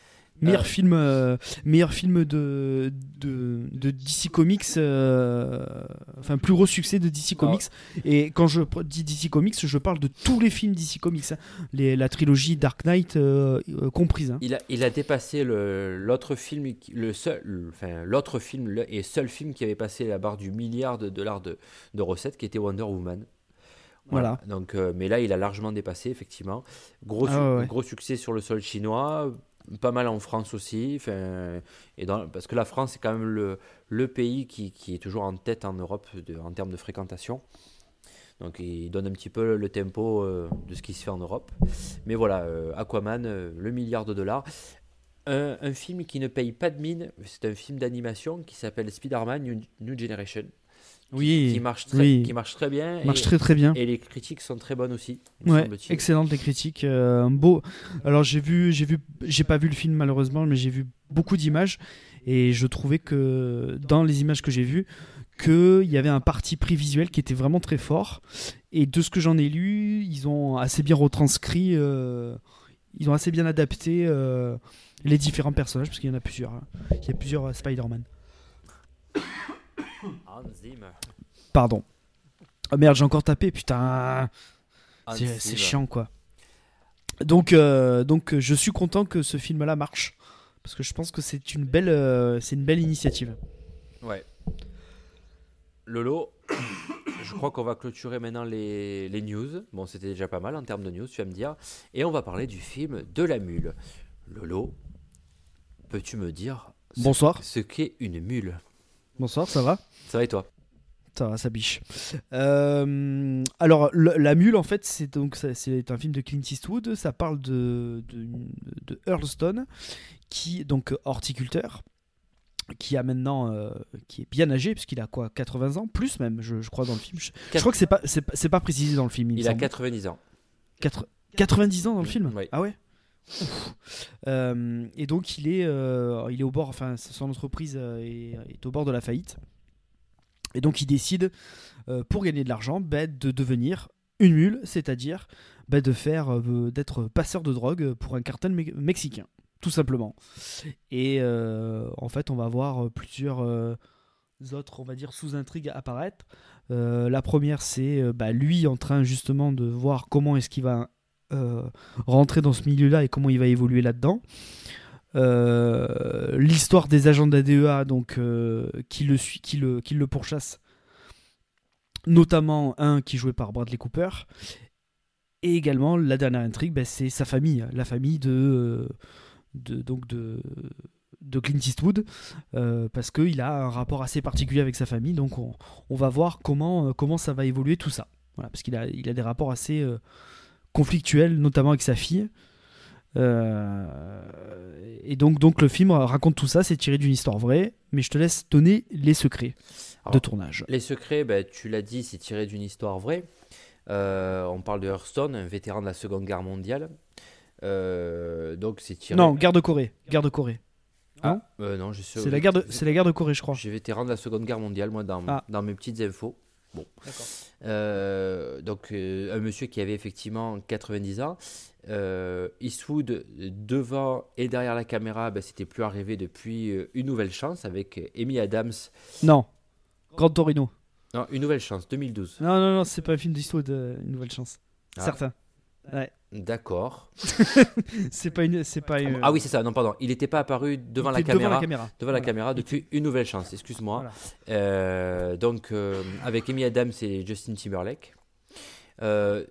Meilleur Euh, film, euh, meilleur film de, de, de DC Comics, euh, enfin plus gros succès de DC Comics. Et quand je dis DC Comics, je parle de tous les films DC Comics, hein. Les, la trilogie Dark Knight euh, comprise. hein. Il a, il a dépassé l'autre film, le seul, le- enfin l'autre film le- et seul film qui avait passé la barre du milliard de dollars de, de recettes, qui était Wonder Woman. Voilà. Donc, euh, mais là, il a largement dépassé, effectivement. Gros, Ah su- ouais, ouais. gros succès sur le sol chinois, pas mal en France aussi. parce que la France, c'est quand même le, pays qui, est toujours en tête en Europe en termes de fréquentation. Donc, il donne un petit peu le tempo euh, de ce qui se fait en Europe. Mais voilà, euh, Aquaman, euh, le milliard de dollars. Un, film qui ne paye pas de mine, c'est un film d'animation qui s'appelle Spider-Man New Generation. Oui, Qui marche très, oui. qui marche très bien. marche et- très très bien. et les critiques sont très bonnes aussi. Ouais, semble-t-il. excellente les critiques. euh, beau. Alors j'ai vu, j'ai vu, j'ai pas vu le film malheureusement, mais j'ai vu beaucoup d'images et je trouvais que dans les images que j'ai vues, qu'il y avait un parti pris visuel qui était vraiment très fort. Et de ce que j'en ai lu, ils ont assez bien retranscrit, euh, ils ont assez bien adapté euh, les différents personnages parce qu'il y en a plusieurs. hein. Il y a plusieurs Spider-Man. Hans Zimmer. Pardon. Oh merde, j'ai encore tapé, putain. Hans C'est Zimmer. chiant quoi. Donc, euh, donc je suis content que ce film-là marche parce que je pense que c'est une belle, euh, c'est une belle initiative. Ouais. Lolo, *coughs* je crois qu'on va clôturer maintenant les, les news. Bon, c'était déjà pas mal en termes de news, tu vas me dire. Et on va parler du film De la mule. Lolo, peux-tu me dire ce- Bonsoir. ce qu'est une mule? Bonsoir, ça va? Ça va et toi? Ça biche. Euh, alors, le- La Mule, en fait, c'est donc c'est un film de Clint Eastwood. Ça parle de, de, de Earl Stone, qui donc horticulteur, qui a maintenant, euh, qui est bien âgé, puisqu'il a quoi, 80 ans, plus même, je, je crois dans le film. Je, je crois que c'est pas, c'est pas, précisé dans le film. Il, a semble. 90 ans. Quatre- 90 ans dans le film? Oui. Ah ouais? Euh, Et donc il est, euh, il est au bord, enfin son entreprise est, est au bord de la faillite. Et donc il décide, euh, pour gagner de l'argent, bah, de devenir une mule, c'est-à-dire bah, de faire, euh, d'être passeur de drogue pour un cartel me- mexicain, tout simplement. Et euh, en fait, on va voir plusieurs autres, on va dire, sous-intrigues apparaître. La première, c'est bah, lui en train justement de voir comment est-ce qu'il va rentrer dans ce milieu-là et comment il va évoluer là-dedans. Euh, L'histoire des agents d'ADEA donc euh, qui le qui le, qui le pourchassent, notamment un qui est joué par Bradley Cooper, et également la dernière intrigue, bah, c'est sa famille, la famille de, euh, donc de de Clint Eastwood. Parce qu'il a un rapport assez particulier avec sa famille. Donc on, va voir comment, ça va évoluer tout ça. Voilà, parce qu'il a, des rapports assez conflictuels notamment avec sa fille Euh, et donc, donc le film raconte tout ça c'est tiré d'une histoire vraie mais je te laisse donner les secrets de tournage Les secrets, ben, tu l'as dit, c'est tiré d'une histoire vraie. Euh, on parle de Hearthstone, un vétéran de la Seconde Guerre mondiale. Euh, donc c'est tiré. non guerre de Corée guerre de Corée Ah, euh, non, je c'est la guerre de c'est la guerre de Corée je crois J'ai vétéran de la Seconde Guerre mondiale, moi, dans, Ah. dans mes petites infos. Bon. Euh, donc, euh, un monsieur qui avait effectivement 90 ans. Euh, Eastwood, devant et derrière la caméra, ben, c'était plus arrivé depuis euh, Une Nouvelle Chance avec Amy Adams. non Grand Torino Non, Une Nouvelle Chance, 2012. non non non c'est pas un film d'Eastwood euh, une nouvelle chance Ah. certain D'accord. *laughs* c'est pas une c'est pas une- Ah oui, c'est ça, non, pardon. Il n'était pas apparu devant la caméra. devant la caméra devant la caméra depuis une nouvelle chance, excuse-moi. Voilà. Euh, donc, euh, avec Amy Adams et Justin Timberlake. Euh,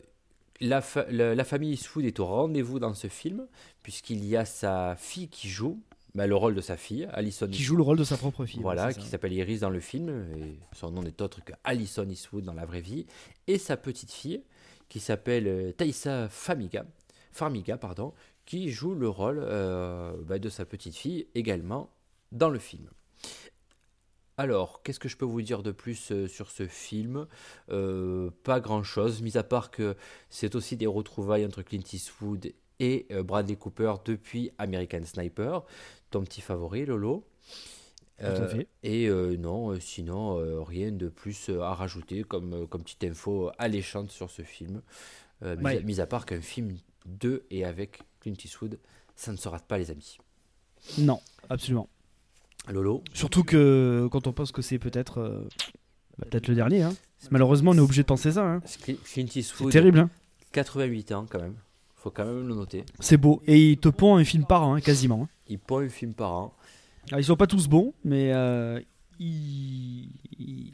la, fa- la, la famille Eastwood est au rendez-vous dans ce film, puisqu'il y a sa fille qui joue, bah, le rôle de sa fille, Alison Qui joue le rôle de sa propre fille. Voilà, qui s'appelle Iris dans le film, et son nom n'est autre que Alison Eastwood dans la vraie vie, et sa petite fille, qui s'appelle euh, Thaïsa Famiga, Farmiga, pardon, qui joue le rôle euh, bah, de sa petite fille également dans le film. Alors, qu'est-ce que je peux vous dire de plus euh, sur ce film? Pas grand-chose, mis à part que c'est aussi des retrouvailles entre Clint Eastwood et Bradley Cooper depuis American Sniper, ton petit favori, Lolo? Euh, et euh, non, euh, sinon, euh, rien de plus à rajouter comme, comme petite info alléchante sur ce film. Mis, Ouais. à, mis à part qu'un film de et avec Clint Eastwood, ça ne se rate pas, les amis. Non, absolument. Lolo Surtout que quand on pense que c'est peut-être bah, peut-être le dernier. hein. Malheureusement, on est obligé de penser ça. hein. Clint C'est Eastwood, terrible. hein. 88 ans quand même. Faut quand même le noter. C'est beau. Et il te pond un film par an, hein, quasiment. hein. Il pond un film par an. Alors, ils sont pas tous bons, mais euh, il...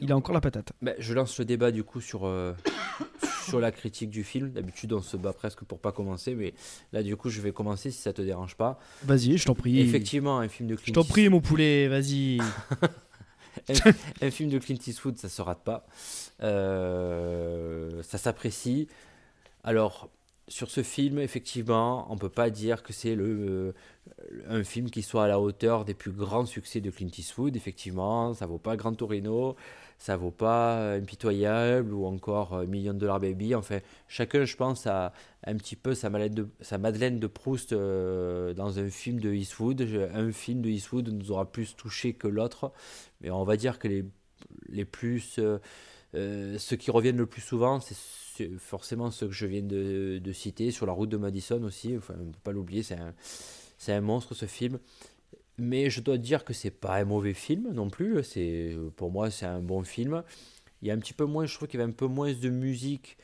a encore la patate. Ben, je lance le débat du coup sur, euh, *coughs* sur la critique du film. D'habitude, on se bat presque pour pas commencer, mais là, du coup, je vais commencer si ça te dérange pas. Vas-y, je t'en prie. Effectivement, un film de Clint Je t'en prie, mon poulet, vas-y. *laughs* un film de Clint Eastwood, ça se rate pas. Euh, ça s'apprécie. Alors, sur ce film, effectivement, on peut pas dire que c'est le, euh, un film qui soit à la hauteur des plus grands succès de Clint Eastwood. Effectivement, ça vaut pas Grand Torino, ça vaut pas euh, Impitoyable ou encore euh, Million Dollar Baby. Enfin, chacun, je pense, a un petit peu sa, Madeleine de, sa Madeleine de Proust dans un film de Eastwood. Un film de Eastwood nous aura plus touché que l'autre. Mais on va dire que les, les plus. ceux qui reviennent le plus souvent, c'est forcément ceux que je viens de, citer. Sur la route de Madison aussi, enfin, on ne peut pas l'oublier, c'est un, c'est un monstre ce film. Mais je dois dire que c'est pas un mauvais film non plus. C'est Pour moi, c'est un bon film. Il y a un petit peu moins, je trouve qu'il y avait un peu moins de musique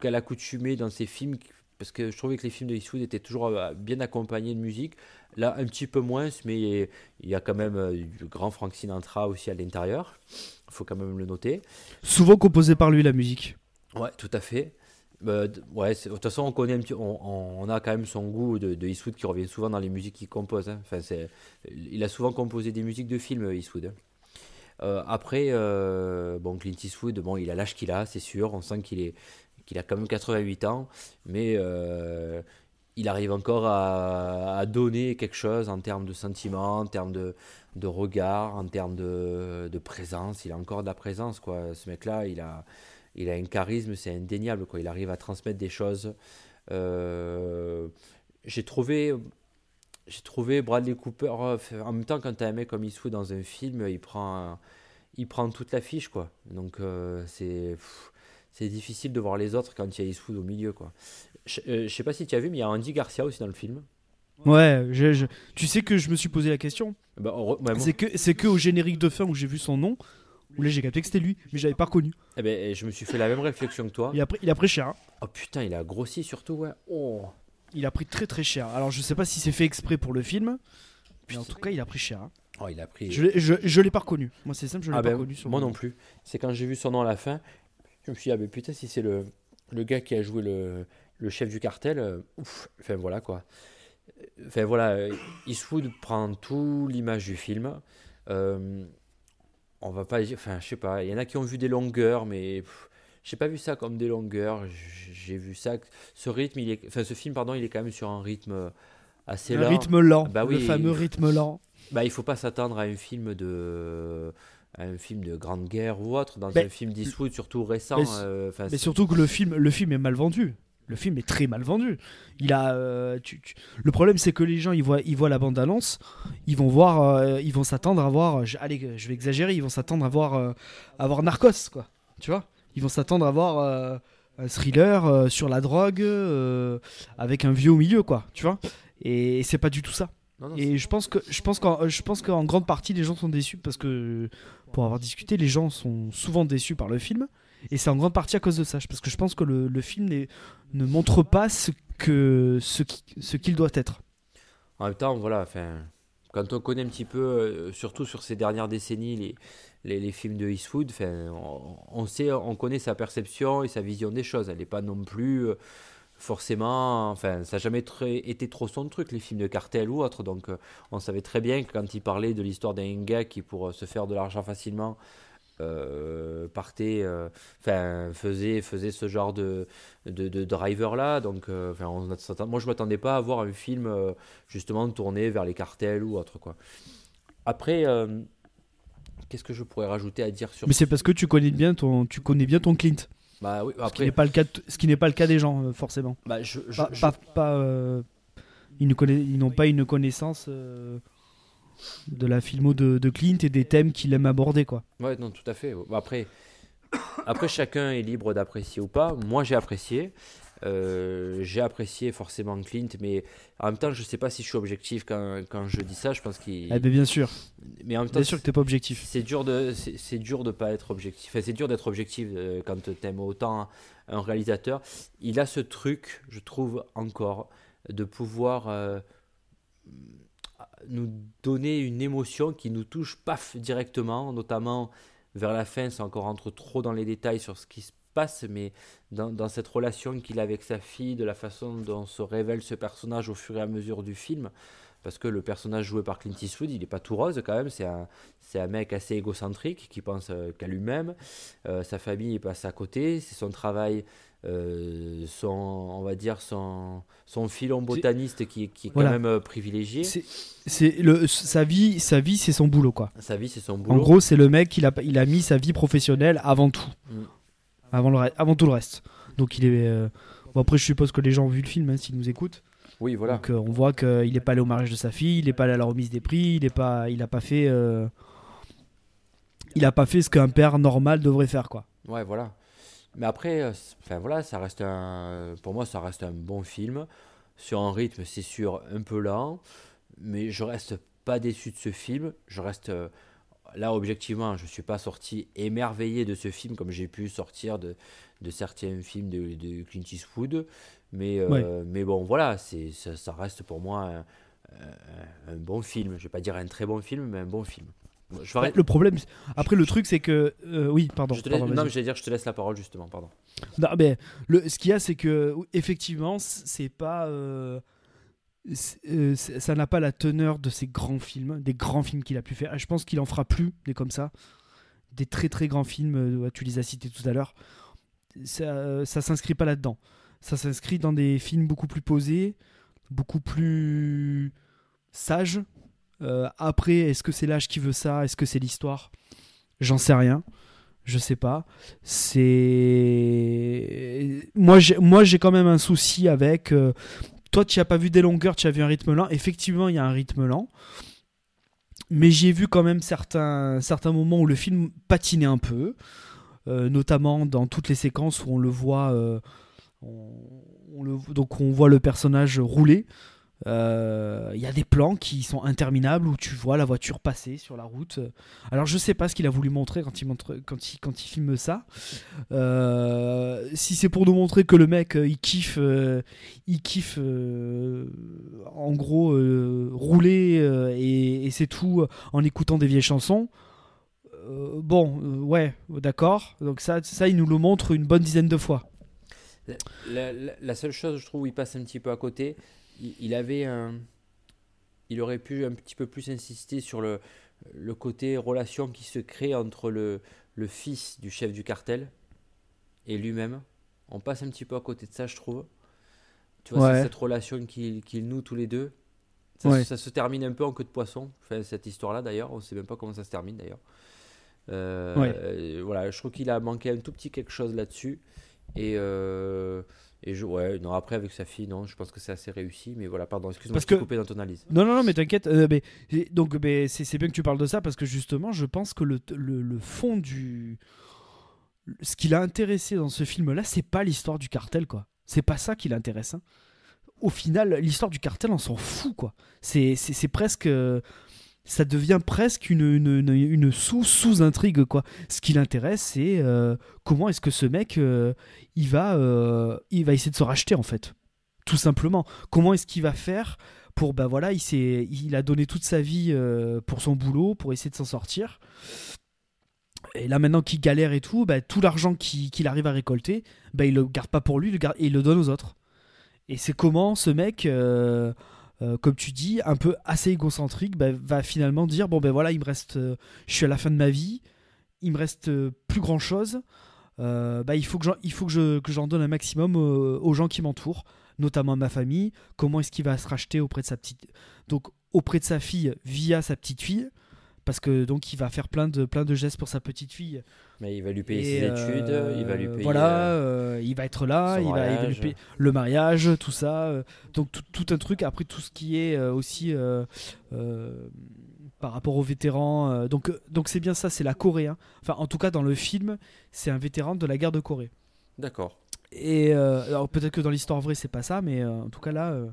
qu'à l'accoutumée dans ces films. Parce que je trouvais que les films de Eastwood étaient toujours euh, bien accompagnés de musique. Là, un petit peu moins, mais il y a quand même euh, du grand Frank Sinatra aussi à l'intérieur. Il faut quand même le noter. Souvent composé par lui, la musique. Ouais, tout à fait. D- ouais, de toute façon, on connaît un petit, on, a quand même son goût de, de Eastwood qui revient souvent dans les musiques qu'il compose. hein. Enfin, c'est, il a souvent composé des musiques de films, Eastwood. hein. Euh, après, euh, bon, Clint Eastwood, bon, il a l'âge qu'il a, c'est sûr. On sent qu'il est, qu'il a quand même 88 ans, mais euh, il arrive encore à, à donner quelque chose en termes de sentiments, en termes de, de regard, en termes de, de présence. Il a encore de la présence, quoi. Ce mec-là, il a, il a un charisme, c'est indéniable, quoi. Il arrive à transmettre des choses. Euh, j'ai trouvé, j'ai trouvé Bradley Cooper. euh, En même temps, quand t'as un mec comme Eastwood dans un film, il prend, il prend toute l'affiche, quoi. Donc euh, c'est, c'est difficile de voir les autres quand il y a Eastwood au milieu, quoi. Je, euh, sais pas si tu as vu, mais il y a Andy Garcia aussi dans le film. Ouais, je- je- tu sais que je me suis posé la question. Bah, C'est que, c'est que au générique de fin où j'ai vu son nom, où là j'ai capté que c'était lui, mais j'avais pas reconnu. eh ben, je me suis fait la même réflexion que toi. Il a pris, il a pris cher. hein. Oh putain, il a grossi surtout, ouais. Oh. Il a pris très très cher. Alors je sais pas si c'est fait exprès pour le film, mais en tout cas il a pris cher. hein. Oh, il a pris. Je l'ai, je, je l'ai pas reconnu. Moi c'est simple, je l'ai Ah pas ben, reconnu. sur moi non moment. plus. C'est quand j'ai vu son nom à la fin, je me suis dit, ah ben putain, si c'est le, le gars qui a joué le, le chef du cartel, euh, ouf, enfin voilà quoi. Enfin voilà, euh, Eastwood prend tout l'image du film. Euh, on va pas dire, enfin je sais pas, il y en a qui ont vu des longueurs, mais pff, j'ai pas vu ça comme des longueurs. J'ai vu ça, ce rythme, il est, enfin ce film, pardon, il est quand même sur un rythme assez Un lent. rythme lent, Bah le oui. fameux rythme lent. Bah, il faut pas s'attendre à un film de à un film de grande guerre ou autre dans Mais- un film d'Eastwood surtout récent Mais- euh, Mais surtout que le film, le film est mal vendu. Le film est très mal vendu. Il a, euh, tu- tu- Le problème, c'est que les gens, ils voient, ils voient la bande annonce, ils vont voir, euh, ils vont s'attendre à voir. je- allez, je vais exagérer, ils vont s'attendre à voir, euh, à voir Narcos, quoi. Tu vois? Ils vont s'attendre à voir euh, un thriller euh, sur la drogue euh, avec un vieux au milieu, quoi. Tu vois? Et c'est pas du tout ça. Non, non, Et je pense que je pense qu'en je pense qu'en grande partie les gens sont déçus parce que pour avoir discuté, les gens sont souvent déçus par le film et c'est en grande partie à cause de ça. Parce que je pense que le, film ne montre pas ce que ce qui- ce qu'il doit être. en même temps voilà quand on connaît un petit peu euh, surtout sur ces dernières décennies les, films de Eastwood on, sait on connaît sa perception et sa vision des choses elle n'est pas non plus euh, forcément, ça n'a jamais été trop son truc, les films de cartel ou autre. Donc, euh, on savait très bien que quand il parlait de l'histoire d'un gars qui, pour se faire de l'argent facilement, euh, partait, euh, enfin, faisait, faisait ce genre de, de, de driver-là. Donc, euh, enfin, moi, je m'attendais pas à voir un film, justement, tourné vers les cartels ou autre, quoi. Après, qu'est-ce que je pourrais rajouter à dire sur Mais c'est parce que tu connais bien ton, tu connais bien ton Clint. Bah oui, Ce qui après, n'est pas le cas, ce qui n'est pas le cas des gens forcément. bah, je, je- Pas, je- pas- pas, ils ne connaissent, ils n'ont pas une connaissance de la filmo de, de Clint et des thèmes qu'il aime aborder quoi. Ouais, non, tout à fait. Après, après chacun est libre d'apprécier ou pas. Moi, j'ai apprécié. Euh, j'ai apprécié forcément Clint, mais en même temps, je sais pas si je suis objectif quand, quand je dis ça. Je pense qu'il. Eh ben, bien sûr, Mais en même temps, bien sûr que t'es pas objectif. c'est dur de c'est c'est dur de pas être objectif. Enfin, c'est dur d'être objectif euh, quand t'aimes autant un réalisateur. Il a ce truc, je trouve encore, de pouvoir euh, nous donner une émotion qui nous touche paf directement, notamment vers la fin. C'est encore entre trop dans les détails sur ce qui se passe, mais dans, dans cette relation qu'il a avec sa fille, de la façon dont se révèle ce personnage au fur et à mesure du film. Parce que le personnage joué par Clint Eastwood, il n'est pas tout rose quand même. C'est un, c'est un mec assez égocentrique qui pense euh, qu'à lui-même. Euh, sa famille passe à côté. C'est son travail, euh, son, on va dire son, son filon botaniste qui, qui est quand même euh, privilégié. C'est, le, sa vie, sa vie c'est son boulot quoi. Sa vie, c'est son En boulot. gros, c'est le mec, il a, il a mis sa vie professionnelle avant tout. Mm. Avant, le, avant tout le reste. Donc il est. euh, Bon, après, je suppose que les gens ont vu le film, hein, s'ils nous écoutent. oui, voilà. Donc euh, on voit qu'il n'est pas allé au mariage de sa fille, il n'est pas allé à la remise des prix, il n'a pas, il a pas fait. Il a pas fait ce qu'un père normal devrait faire, quoi. Ouais, voilà. Mais après, euh, enfin voilà, ça reste un, pour moi, ça reste un bon film. Sur un rythme, c'est sûr, un peu lent, mais je reste pas déçu de ce film. Je reste euh, là, objectivement, je suis pas sorti émerveillé de ce film comme j'ai pu sortir de, de certains films de, de Clint Eastwood. Mais, euh, Ouais. mais bon, voilà, ça, ça reste pour moi un, un- un bon film. Je vais pas dire un très bon film, mais un bon film. Je vais Ouais, arrêter- le problème, après le truc, c'est que. euh, oui, pardon. je te laisse- non, mais j'allais dire, je te laisse la parole justement, pardon. Non, mais le, ce qu'il y a, c'est que effectivement, c'est pas, euh, euh, ça n'a pas la teneur de ces grands films, des grands films qu'il a pu faire. Ah, Je pense qu'il en fera plus des comme ça, des très très grands films. tu les as cités tout à l'heure. Ça, ça s'inscrit pas là-dedans. Ça s'inscrit dans des films beaucoup plus posés, beaucoup plus sages. Euh, après, est-ce que c'est l'âge qui veut ça? Est-ce que c'est l'histoire? J'en sais rien. Je sais pas. C'est moi j'ai moi j'ai quand même un souci avec euh, toi tu as pas vu des longueurs, tu as vu un rythme lent. Effectivement, il y a un rythme lent. Mais j'ai vu quand même certains certains moments où le film patinait un peu, euh, notamment dans toutes les séquences où on le voit donc on voit le personnage rouler. Euh, Il y a des plans qui sont interminables où tu vois la voiture passer sur la route. Alors je sais pas ce qu'il a voulu montrer quand il, montre, quand il, quand il filme ça. Euh, si c'est pour nous montrer que le mec euh, il kiffe, euh, il kiffe euh, en gros euh, rouler euh, et, c'est tout euh, en écoutant des vieilles chansons. euh, bon, euh, ouais, d'accord. Donc ça, ça, il nous le montre une bonne dizaine de fois. La, la- la seule chose, je trouve, où il passe un petit peu à côté, il, il avait un. Il aurait pu un petit peu plus insister sur le, le côté relation qui se crée entre le, le fils du chef du cartel et lui-même. On passe un petit peu à côté de ça, je trouve. Tu vois, Ouais. cette relation qu'ils qu'ils nouent tous les deux. Ça, Ouais. ça se termine un peu en queue de poisson, enfin, cette histoire-là d'ailleurs. On ne sait même pas comment ça se termine d'ailleurs. Euh, Ouais. euh, voilà, je trouve qu'il a manqué un tout petit quelque chose là-dessus. Et, euh, et je, ouais, non, après avec sa fille, non, je pense que c'est assez réussi. Mais voilà, pardon, excuse-moi, je t'ai que- coupé dans ton analyse. Non, non, non, mais t'inquiète. euh, mais- donc, mais c'est bien que tu parles de ça parce que justement, je pense que le, le, le fond du. Ce qui l'a intéressé dans ce film-là, c'est pas l'histoire du cartel, quoi. C'est pas ça qui l'intéresse. hein. Au final, l'histoire du cartel, on s'en fout, quoi. C'est c'est- c'est presque. Ça devient presque une, sous- sous-intrigue, quoi. Ce qui l'intéresse, c'est euh, comment est-ce que ce mec, euh, il, va, euh, il va essayer de se racheter, en fait. Tout simplement. Comment est-ce qu'il va faire pour bah voilà il il a donné toute sa vie pour son boulot pour essayer de s'en sortir et là maintenant qu'il galère et tout bah, tout l'argent qu'il arrive à récolter bah il le garde pas pour lui il le donne aux autres Et c'est comment ce mec, euh, comme tu dis, un peu assez égocentrique, bah, va finalement dire bon ben voilà, il me reste, euh, je suis à la fin de ma vie, il me reste euh, plus grand chose. bah, il faut que j'en, il faut que je que j'en donne un maximum aux gens qui m'entourent, notamment ma famille. Comment est-ce qu'il va se racheter auprès de sa petite, donc auprès de sa fille via sa petite fille, parce que donc il va faire plein de plein de gestes pour sa petite fille. Mais il va lui payer Et, ses euh, études, il va lui payer. Voilà, euh, euh, il va être là, son il va, il va lui payer le mariage, tout ça. euh, donc tout, tout un truc. Après tout ce qui est euh, aussi euh, euh, par rapport aux vétérans. euh, donc euh, donc c'est bien ça, c'est la Corée. hein. Enfin en tout cas dans le film, c'est un vétéran de la guerre de Corée. D'accord. Et euh, alors peut-être que dans l'histoire vraie c'est pas ça, mais euh, en tout cas là. euh,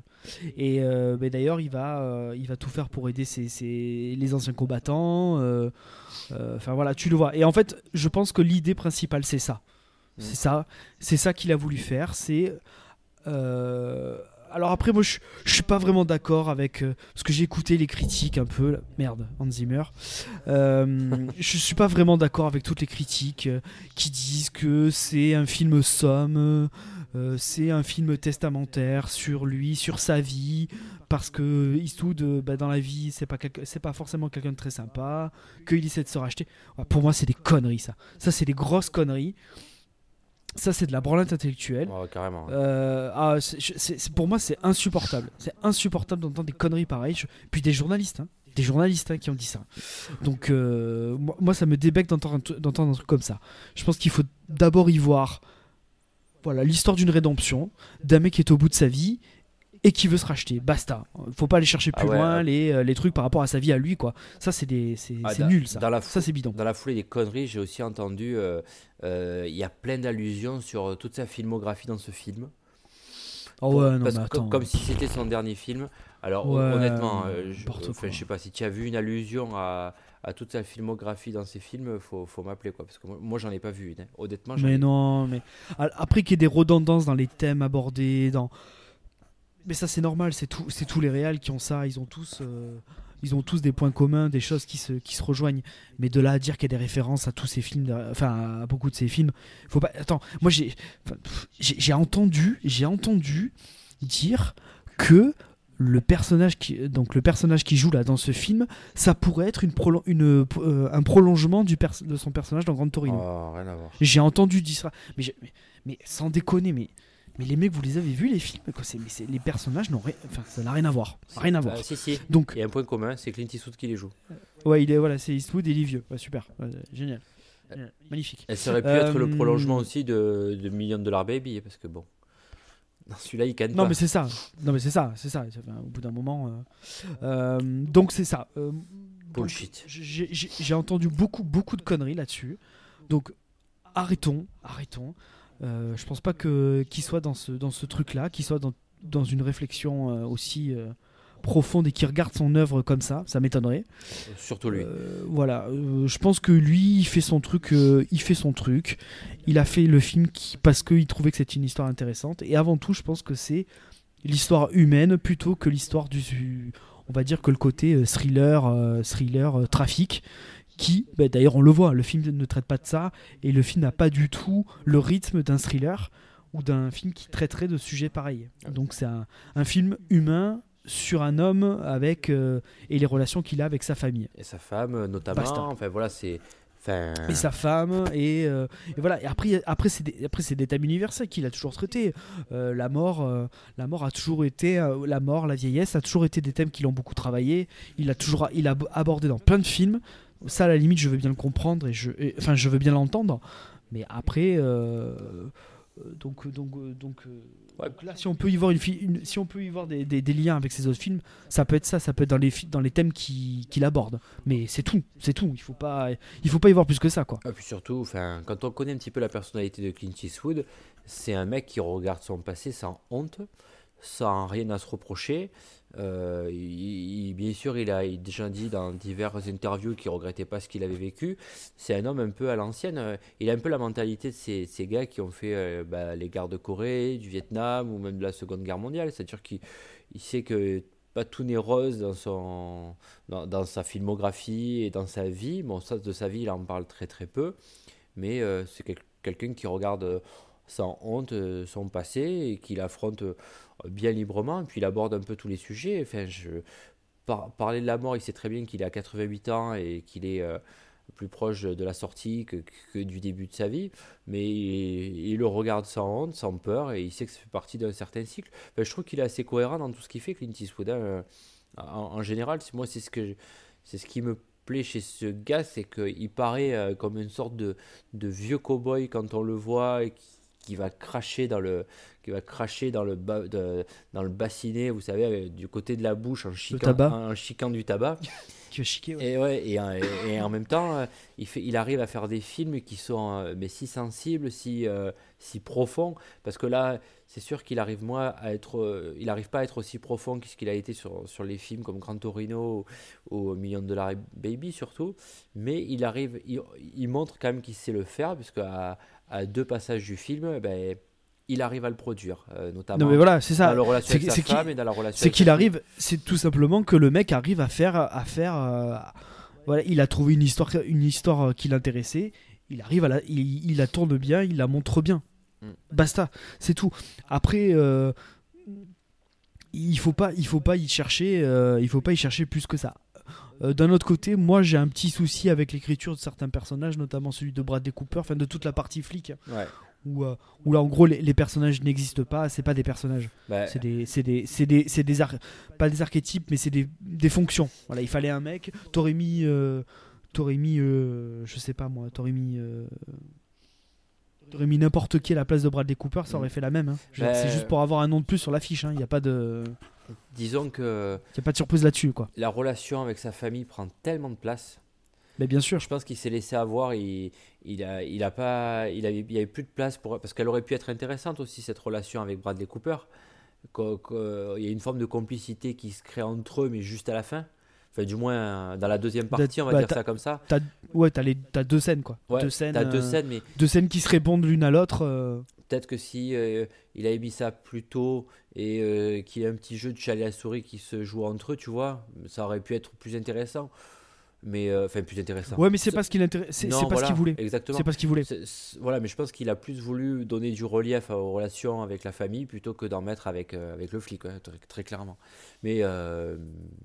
et euh, mais d'ailleurs il va il va tout faire pour aider ses, ses- les anciens combattants. Enfin voilà, tu le vois. Et en fait, je pense que l'idée principale c'est ça. Mm. C'est ça, c'est ça qu'il a voulu faire. C'est alors après moi je, je suis pas vraiment d'accord avec euh, parce que j'ai écouté les critiques un peu. là. Merde, Hans Zimmer. Euh, *laughs* je suis pas vraiment d'accord avec toutes les critiques euh, qui disent que c'est un film somme, euh, c'est un film testamentaire sur lui, sur sa vie, parce que Eastwood, bah, dans la vie, c'est pas quelqu'un- c'est pas forcément quelqu'un de très sympa, qu'il essaie de se racheter. Ouais, pour moi, c'est des conneries, ça. Ça, c'est des grosses conneries. Ça, c'est de la branlette intellectuelle. Carrément. Euh, ah, pour moi, c'est insupportable. C'est insupportable d'entendre des conneries pareilles. Je- Puis des journalistes, hein. des journalistes hein, qui ont dit ça. Donc, euh, moi, moi, ça me débecte d'entendre un, tru- d'entendre un truc comme ça. Je pense qu'il faut d'abord y voir voilà, l'histoire d'une rédemption, d'un mec qui est au bout de sa vie et qui veut se racheter. Basta. Faut pas aller chercher Ah plus ouais, loin ah. les, euh, les trucs par rapport à sa vie à lui. quoi. Ça, c'est des- c'est Ah, nul, ça. dans la ça, c'est bidon. Dans la foulée des conneries, j'ai aussi entendu, euh, euh, il y a plein d'allusions sur toute sa filmographie dans ce film. Oh ouais, non, Parce mais comme, attends. comme si c'était son dernier film. Alors Ouais, honnêtement, euh, je, je sais pas si tu as vu une allusion à, à toute sa filmographie dans ses films, faut, faut m'appeler quoi, parce que moi, moi, j'en ai pas vu une. hein. Honnêtement, Mais non, mais après qu'il y ait des redondances dans les thèmes abordés, dans mais ça c'est normal, c'est tout, c'est tous les réals qui ont ça, ils ont tous, euh, ils ont tous des points communs, des choses qui se, qui se rejoignent. Mais de là à dire qu'il y a des références à tous ces films, enfin à beaucoup de ces films, faut pas. Attends, moi j'ai, j'ai entendu, j'ai entendu dire que le personnage qui, donc le personnage qui joue là dans ce film, ça pourrait être une prolon- une, euh, un prolongement du de son personnage dans Grand Torino. Oh, rien à voir. J'ai entendu dire ça, mais, j'ai- mais, mais sans déconner, mais, mais les mecs, vous les avez vus les films quoi, mais Les personnages n'ont rien, enfin, ça n'a rien à voir, rien à voir. Si, si. Donc, Il y a un point commun, c'est Clint Eastwood qui les joue. ouais, il est voilà, c'est Eastwood et il est vieux, Ouais, super, Ouais, génial, Génial. magnifique. Elle aurait pu être le Euh, prolongement aussi de, de Million Dollar Baby, parce que bon, celui-là, il canne Non pas. mais c'est ça, non mais c'est ça, c'est ça. Au bout d'un moment, euh, euh, donc c'est ça. euh, Bullshit. j'ai entendu beaucoup, beaucoup de conneries là-dessus. Donc arrêtons, arrêtons. Euh, je pense pas que qu'il soit dans ce dans ce truc-là, qu'il soit dans dans une réflexion euh, aussi euh, profonde et qu'il regarde son œuvre comme ça. Ça m'étonnerait. Surtout lui. Voilà, je pense que lui, il fait son truc, il fait son truc. Il a fait le film qui, parce qu'il trouvait que c'était une histoire intéressante. Et avant tout, je pense que c'est l'histoire humaine plutôt que l'histoire du, on va dire que le côté thriller, thriller, trafic. Qui, bah, d'ailleurs, on le voit, le film ne traite pas de ça et le film n'a pas du tout le rythme d'un thriller ou d'un film qui traiterait de sujets pareils. Donc c'est un, un film humain sur un homme avec euh, et les relations qu'il a avec sa famille Et sa femme, euh, notamment. Basta. Enfin, voilà, c'est. Enfin, et sa femme et, euh, et voilà et après après c'est des, après c'est des thèmes universels qu'il a toujours traités Euh, la mort la mort a toujours été la mort la vieillesse a toujours été des thèmes qui l'ont beaucoup travaillé il a toujours il a abordé dans plein de films ça à la limite je veux bien le comprendre et je et- enfin je veux bien l'entendre mais après euh, donc donc donc, euh, Ouais. donc là si on peut y voir une, si on peut y voir des, des- des liens avec ces autres films ça peut être ça ça peut être dans les dans les thèmes qui- qu'il aborde mais c'est tout c'est tout il faut pas il faut pas y voir plus que ça quoi Et puis surtout, enfin, quand on connaît un petit peu la personnalité de Clint Eastwood, c'est un mec qui regarde son passé sans honte, sans rien à se reprocher. Euh, bien sûr, il a déjà dit dans diverses interviews qu'il regrettait pas ce qu'il avait vécu. C'est un homme un peu à l'ancienne. euh, Il a un peu la mentalité de ces, gars qui ont fait euh, bah, les guerres de Corée, du Vietnam ou même de la Seconde Guerre mondiale. C'est-à-dire qu'il il sait que pas tout n'est rose dans, sa filmographie et dans sa vie. Bon, ça, de sa vie, il en parle très très peu. Mais c'est quel- quelqu'un qui regarde sans honte son passé et qui l'affronte, euh, bien librement, puis il aborde un peu tous les sujets. Enfin, je, par- parler de la mort, il sait très bien qu'il a 88 ans et qu'il est euh, plus proche de la sortie que, du début de sa vie, mais il, le regarde sans honte, sans peur, et il sait que ça fait partie d'un certain cycle. Je trouve qu'il est assez cohérent dans tout ce qu'il fait, Clint Eastwood. hein, euh, En, général, moi, c'est ce que c'est ce qui me plaît chez ce gars, c'est qu'il paraît euh, comme une sorte de, de vieux cow-boy quand on le voit et qui, qui va cracher dans le qui va cracher dans le ba- de- dans le bassinet, vous savez, euh, du côté de la bouche en chiquant, tabac. en chiquant du tabac. *laughs* Qui va chiquer, ouais. Et ouais, et, en- et- et en même temps, euh, il fait, il arrive à faire des films qui sont euh, mais si sensibles, si euh, si profonds, parce que là, c'est sûr qu'il arrive moins à être, euh, il arrive pas à être aussi profond que ce qu'il a été sur sur les films comme Gran Torino ou, ou Million Dollar Baby surtout, mais il arrive, il, il montre quand même qu'il sait le faire, puisque à, à deux passages du film, eh ben il arrive à le produire, euh, notamment Non mais voilà, c'est ça. dans la relation avec sa femme et dans la relation C'est qu'il arrive, c'est tout simplement que le mec arrive à faire, à faire, euh, voilà, il a trouvé une histoire, une histoire euh, qui l'intéressait. Il arrive à la, il, il la tourne bien, il la montre bien. Mm. Basta, c'est tout. Après, euh, il faut pas, il faut pas y chercher, il faut pas y chercher plus que ça. Euh, D'un autre côté, moi j'ai un petit souci avec l'écriture de certains personnages, notamment celui de Bradley Cooper, enfin de toute la partie flic, Ouais. où, euh, où là en gros les, les personnages n'existent pas, c'est pas des personnages. Bah, C'est des, c'est des, c'est des, c'est des ar- pas des archétypes, mais c'est des, des fonctions. Voilà, il fallait un mec. T'aurais mis, euh, t'aurais mis, euh, je sais pas moi, t'aurais mis, t'aurais mis n'importe qui à la place de Bradley Cooper, ça aurait fait la même. hein. Bah, C'est juste pour avoir un nom de plus sur l'affiche. Il n'y a pas de, disons que y a pas de surprise là-dessus, quoi. la relation avec sa famille prend tellement de place. Mais bien sûr. Je pense qu'il s'est laissé avoir. Il, il a, il a pas, il avait, il avait plus de place pour parce qu'elle aurait pu être intéressante aussi cette relation avec Bradley Cooper. Il y a une forme de complicité qui se crée entre eux, mais juste à la fin. Enfin, du moins dans la deuxième partie, on va bah, dire ça comme ça. Ouais, t'as les, t'as deux scènes, quoi. Ouais, deux scènes. deux euh, scènes, mais deux scènes qui se répondent l'une à l'autre. euh, peut-être que si euh, il avait mis ça plus tôt et euh, qu'il y a un petit jeu de chat et la souris qui se joue entre eux, tu vois, ça aurait pu être plus intéressant. Mais euh, enfin, plus intéressant. Ouais, mais c'est pas ce qu'il. C'est, pas voilà, ce qu'il voulait. Exactement. C'est pas ce qu'il voulait. Voilà, mais je pense qu'il a plus voulu donner du relief aux relations avec la famille plutôt que d'en mettre avec, euh, avec le flic, très, très clairement. Mais, euh,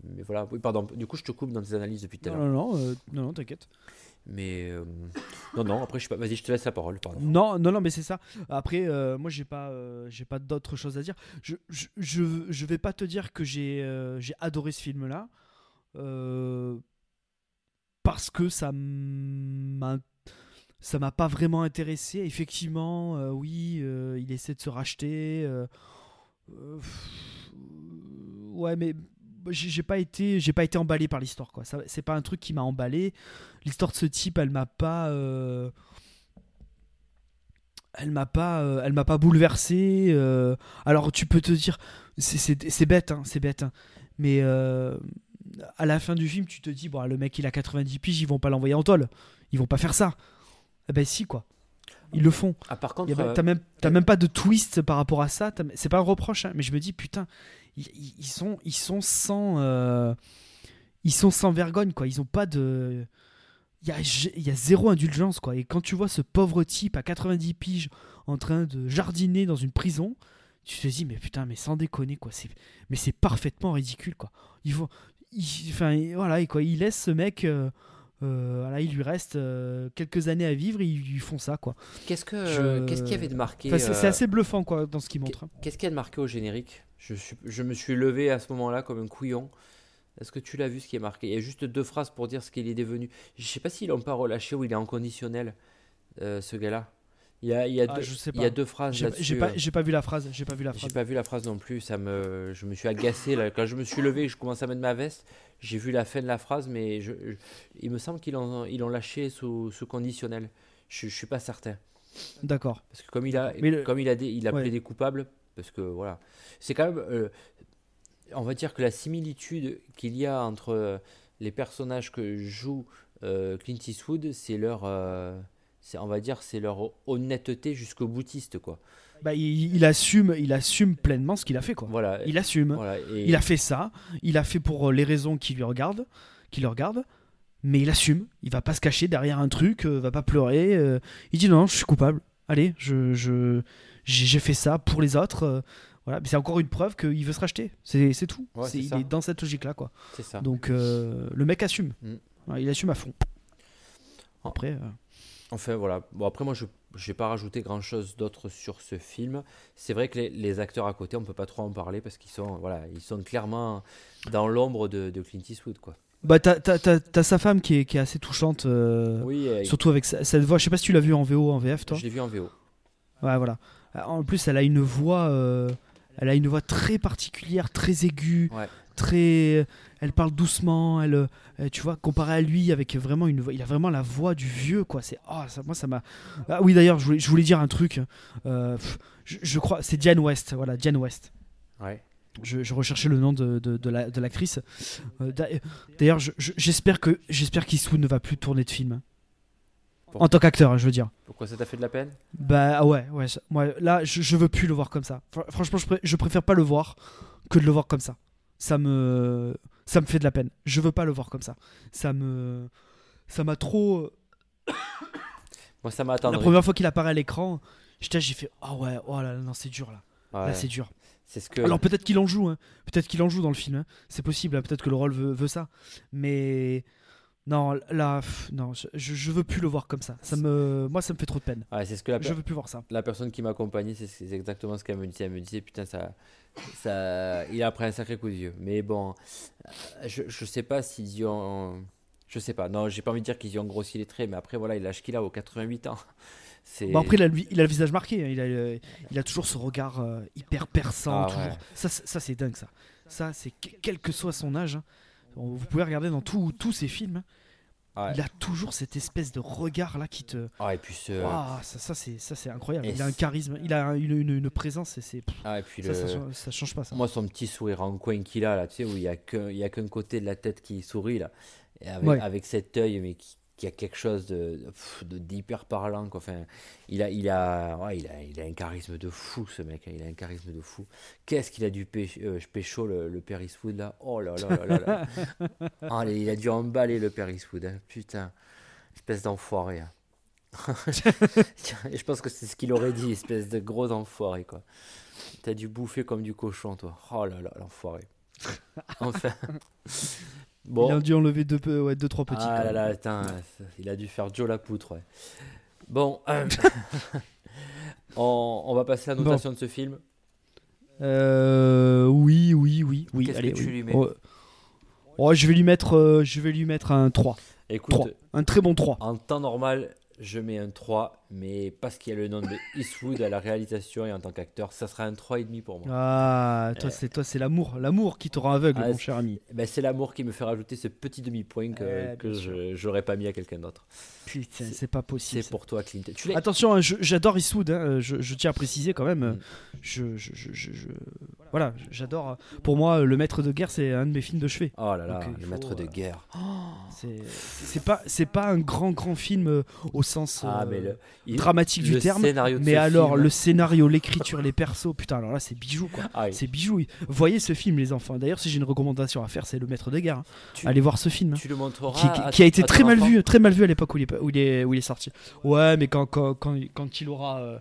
mais voilà, oui, pardon, du coup je te coupe dans tes analyses depuis tout à l'heure. non, non, non, non, t'inquiète. Mais non, non, après je sais pas, vas-y, je te laisse la parole, pardon. Non, non, non, mais c'est ça. Après, moi, j'ai pas, j'ai pas d'autres choses à dire. Je, je, je, je vais pas te dire que j'ai, j'ai adoré ce film-là, euh, parce que ça m'a, ça m'a pas vraiment intéressé. Effectivement, euh, oui, euh, il essaie de se racheter. euh, ouais, mais j'ai pas été, j'ai pas été emballé par l'histoire, quoi. C'est pas un truc qui m'a emballé. L'histoire de ce type, elle m'a pas. elle m'a pas elle m'a pas bouleversé alors tu peux te dire c'est- bête hein, c'est bête hein. mais à la fin du film tu te dis bon le mec il a 90 piges ils vont pas l'envoyer en tôle. Ils vont pas faire ça. Eh ben si quoi. Ils le font. Ah, par contre, euh, t'as même t'as même pas de twist par rapport à ça. C'est pas un reproche hein, mais je me dis putain ils, sont ils sont sans euh, ils sont sans vergogne quoi. Ils ont pas de il y a, il y a zéro indulgence quoi. Et quand tu vois ce pauvre type à 90 piges en train de jardiner dans une prison tu te dis mais putain mais sans déconner quoi. Mais c'est parfaitement ridicule quoi. Ils vont ils- enfin voilà et quoi ils laissent ce mec euh, euh, voilà, il lui reste euh, quelques années à vivre et ils lui font ça quoi qu'est-ce que je- qu'est-ce qu'il y avait de marqué Enfin, c'est euh, assez bluffant quoi dans ce qu'il montre Qu'est-ce qu'il y a de marqué au générique? Je, suis, je me suis levé à ce moment-là comme un couillon. Est-ce que tu l'as vu ce qui est marqué? Il y a juste deux phrases pour dire ce qu'il est devenu. Je sais pas s'ils l'ont pas relâché ou il est en conditionnel, ce gars-là. Il y a, il y a, Ah, deux, je sais il y a pas. deux phrases j'ai là-dessus. j'ai pas euh. j'ai pas vu la phrase j'ai pas vu la J'ai phrase pas vu la phrase non plus, ça me, je me suis agacé là. Quand je me suis levé, et je commençais à mettre ma veste. J'ai vu la fin de la phrase, mais je, je- il me semble qu'ils l'ont, ils l'ont lâché sous, sous conditionnel. Je, je suis pas certain d'accord parce que comme il a, le- comme il a, dé- il a Ouais. plaidé coupable, parce que voilà, c'est quand même, euh, on va dire que la similitude qu'il y a entre euh, les personnages que joue euh, Clint Eastwood, c'est leur, euh, on va dire, c'est leur honnêteté jusqu'au boutiste quoi. bah, il, il assume il assume pleinement ce qu'il a fait quoi Voilà. il assume voilà, et- il a fait ça il a fait pour euh, les raisons qui lui regardent qui le regardent mais il assume il va pas se cacher derrière un truc euh, va pas pleurer euh, il dit non je suis coupable allez je je j'ai fait ça pour les autres Voilà, mais c'est encore une preuve qu'il veut se racheter. C'est tout. Ouais, il est dans cette logique-là, quoi. Ça. Donc euh, le mec assume. Mm. Il assume à fond. Ah. Après, euh, Enfin voilà. Bon après moi je j'ai pas rajouté grand chose d'autre sur ce film. C'est vrai que les, les acteurs à côté on peut pas trop en parler parce qu'ils sont voilà ils sont clairement dans l'ombre de, de Clint Eastwood quoi. bah t'as t'as- t'as- t'as sa femme qui est, qui est assez touchante. euh, Oui. euh, Surtout avec sa- cette voix. Je sais pas si tu l'as vu en VO, en VF, toi. je l'ai vu en VO. Ouais, voilà. En plus, elle a une voix, euh, elle a une voix très particulière, très aiguë, Ouais. Très. Elle parle doucement. Elle, euh, tu vois, comparé à lui, avec vraiment une il a vraiment la voix du vieux, quoi. C'est, ah, ça, moi, ça m'a. Ah oui, d'ailleurs, je voulais, je voulais dire un truc. Euh, je, je crois, c'est Diane West. Voilà, Diane West. Ouais. Je, je recherchais le nom de, de, de la- de l'actrice. Euh, d'a- D'ailleurs, je- je- j'espère que j'espère ne va plus tourner de film. Pourquoi En tant qu'acteur, hein, je veux dire. Pourquoi ça t'a fait de la peine? Bah ah ouais, ouais. Moi, là, je, veux plus le voir comme ça. Fr- franchement, je, je préfère pas le voir que de le voir comme ça. Ça me, ça me fait de la peine. Je veux pas le voir comme ça. Ça me, ça m'a trop. *coughs* Moi ça m'a La attendri. première fois qu'il apparaît à l'écran, j'ai fait ah ouais, oh là, là, non c'est dur là. Ouais. Là c'est dur. C'est ce que Alors peut-être qu'il en joue, hein. peut-être qu'il en joue dans le film. hein. C'est possible. hein. Peut-être que le rôle veut, veut ça. Mais non, là, pff, non, je, je veux plus le voir comme ça. Ça me, moi, ça me fait trop de peine. Ouais, c'est ce que la, Je veux plus voir ça. la personne qui m'accompagnait, c'est exactement ce qu'elle me disait. Elle me disait, putain, ça, ça, il a pris un sacré coup de vieux. Mais bon, euh, je, je sais pas s'ils y ont. Je sais pas. Non, j'ai pas envie de dire qu'ils y ont grossi les traits, mais après, voilà, il a l'âge qu'il a, aux 88 ans. *laughs* Bon après il a, le- il a le visage marqué, hein. il, a, il a toujours ce regard euh, hyper perçant. Ah, toujours. ouais. Ça, c'est- ça c'est dingue ça. Ça c'est que- quel que soit son âge. hein. Vous pouvez regarder dans tous ses films. Ouais. Il a toujours cette espèce de regard là qui te. Ah, et puis ce. Ça, ça c'est ça c'est incroyable. Et il a un charisme, il a une, une- une présence et c'est Ah, et puis ça, le. ça, change- ça change pas ça. Moi, son petit sourire en coin qu'il a, là, tu sais, où il y a qu'un il y a qu'un côté de la tête qui sourit, là. Et avec, Ouais. avec cet œil, mais qui, qui a quelque chose de, d'hyper parlant, quoi. Enfin, il a, il a, ouais, il a, il a un charisme de fou, ce mec. hein. Il a un charisme de fou. Qu'est-ce qu'il a dû pécho, euh, pécho le, le Père Eastwood, là? Oh là là là là là. Ah, *laughs* il a dû emballer le Père Eastwood, hein. Putain. Espèce d'enfoiré. hein. *laughs* Je pense que c'est ce qu'il aurait dit, espèce de gros enfoiré, quoi. T'as dû bouffer comme du cochon, toi. Oh là là, l'enfoiré. Enfin. *laughs* Il Bon. a dû enlever deux, ouais, deux trois petits. Ah là là, putain, il a dû faire Joe la poutre, ouais. Bon. euh, *laughs* on, on va passer à la Bon. notation de ce film. Euh, oui, oui, oui, oui. Qu'est-ce que tu oui. lui mets Oh, oh, je vais lui mettre, euh, je vais lui mettre un 3. Écoute, 3. Un très bon 3. en temps normal, je mets un 3, mais parce qu'il y a le nom de Eastwood à la réalisation et en tant qu'acteur, ça sera un 3,5 pour moi. Ah, toi, c'est toi, c'est l'amour, l'amour qui te rend aveugle, Ah, mon cher ami. Ben, c'est l'amour qui me fait rajouter ce petit demi-point que, Ouais, que je j'aurais pas mis à quelqu'un d'autre. Putain, c'est pas possible. C'est pour toi, Clint. Tu Attention, hein, j'adore Eastwood. hein, je, je tiens à préciser quand même. euh, Mm. Je, je, voilà, j'adore. euh, Pour moi, le Maître de guerre, c'est un de mes films de chevet. Oh là là, Donc, le faut, maître de euh, guerre. C'est c'est pas, c'est pas un grand, grand film euh, au sens Ah, euh, mais le, il- dramatique du le terme. Mais alors, film- le scénario, l'écriture, les persos, putain, alors là, c'est bijou quoi. Ah, C'est bijou. Voyez ce film, les enfants. D'ailleurs, si j'ai une recommandation à faire, c'est Le Maître de guerre. hein. tu, Allez voir ce film. hein. tu le montreras. qui, qui- à- qui a été très mal enfant vu, très mal vu à l'époque où il est, où il est, où il est sorti. Ouais, mais quand, quand, quand, quand il aura, euh,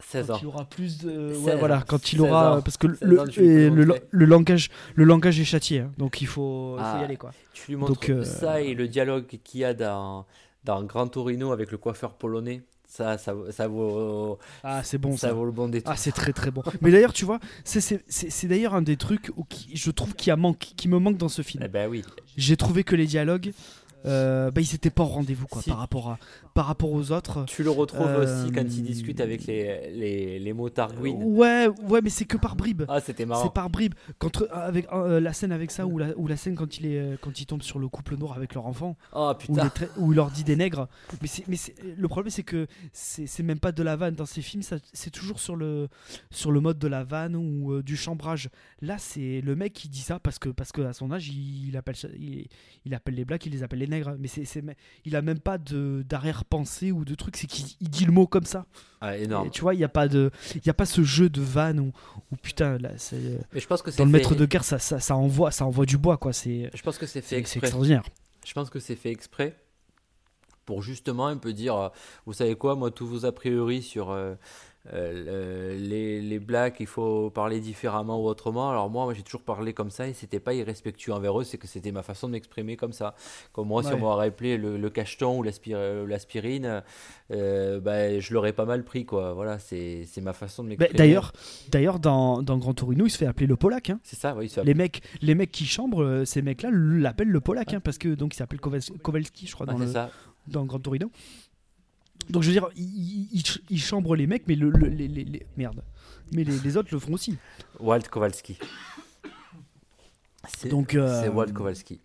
16 quand ans. il aura plus de, 16 ouais, voilà, quand il 16 aura, ans. parce que 16 le, langage, le langage est châtié, hein. donc il faut, faut Ah. y aller quoi. Tu lui montres Donc, euh, ça et le dialogue qu'il y a dans, dans Grand Torino avec le coiffeur polonais. Ça, ça, ça vaut, Ah, c'est bon ça ça. vaut le bon détour. Ah, c'est très très bon. *laughs* Mais d'ailleurs, tu vois, c'est- d'ailleurs un des trucs où qui, je trouve qui a manque, qui me manque dans ce film. Eh ben oui. J'ai trouvé que les dialogues, euh, bah, ils étaient pas au rendez-vous quoi, Si. par rapport à, par rapport aux autres. Tu le retrouves Euh, aussi quand il discute avec les, les, les motards Gwyn. Ouais, ouais, mais c'est que par bribes. Ah, c'était marrant. C'est par bribes. Quand, euh, avec euh, la scène avec ça ou la, ou la scène quand il est quand il tombe sur le couple noir avec leur enfant Oh où il, où il leur dit des nègres. Mais c'est mais c'est- le problème c'est que c'est même pas de la vanne dans ces films. C'est toujours sur le sur le mode de la vanne ou du chambrage. Là c'est le mec qui dit ça parce que parce que à son âge il, il appelle il, il appelle les blacks il les appelle les nègres. Mais c'est il a même pas de d'arrière-pensée ou de truc. C'est qu'il il dit le mot comme ça. Ah, Et énorme. tu vois il y a pas de y a pas ce jeu de vanne où, où putain là c'est Mais je pense que c'est dans le fait- maître de guerre, ça, ça, ça envoie, ça envoie du bois, quoi. C'est Je pense que c'est fait exprès. extraordinaire. Je pense que c'est fait exprès pour justement un peu dire, euh, vous savez quoi, moi tous vos a priori sur euh, euh, le- les, les blacks, il faut parler différemment ou autrement. Alors moi, moi, j'ai toujours parlé comme ça et c'était pas irrespectueux envers eux, c'est que c'était ma façon de m'exprimer comme ça. Comme moi, si on m'aurait appelé le, le cacheton ou euh, l'aspirine, euh, bah, je l'aurais pas mal pris, quoi. Voilà, c'est ma façon de Bah, m'exprimer. D'ailleurs, d'ailleurs dans, dans Grand Torino, il se fait appeler le Polac. hein. c'est ça, oui, Les mecs, les mecs qui chambrent, euh, ces mecs-là l'appellent le Polac, hein, parce que donc il s'appelle Kowals- Kowalski, je crois, Ouais, dans, c'est le, ça. dans Grand Torino. Donc je veux dire, ils il, il chambrent les mecs, mais le, le- les, les- les- merde, mais les, les autres le font aussi. Walt Kowalski. C'est Donc euh, c'est Walt Kowalski.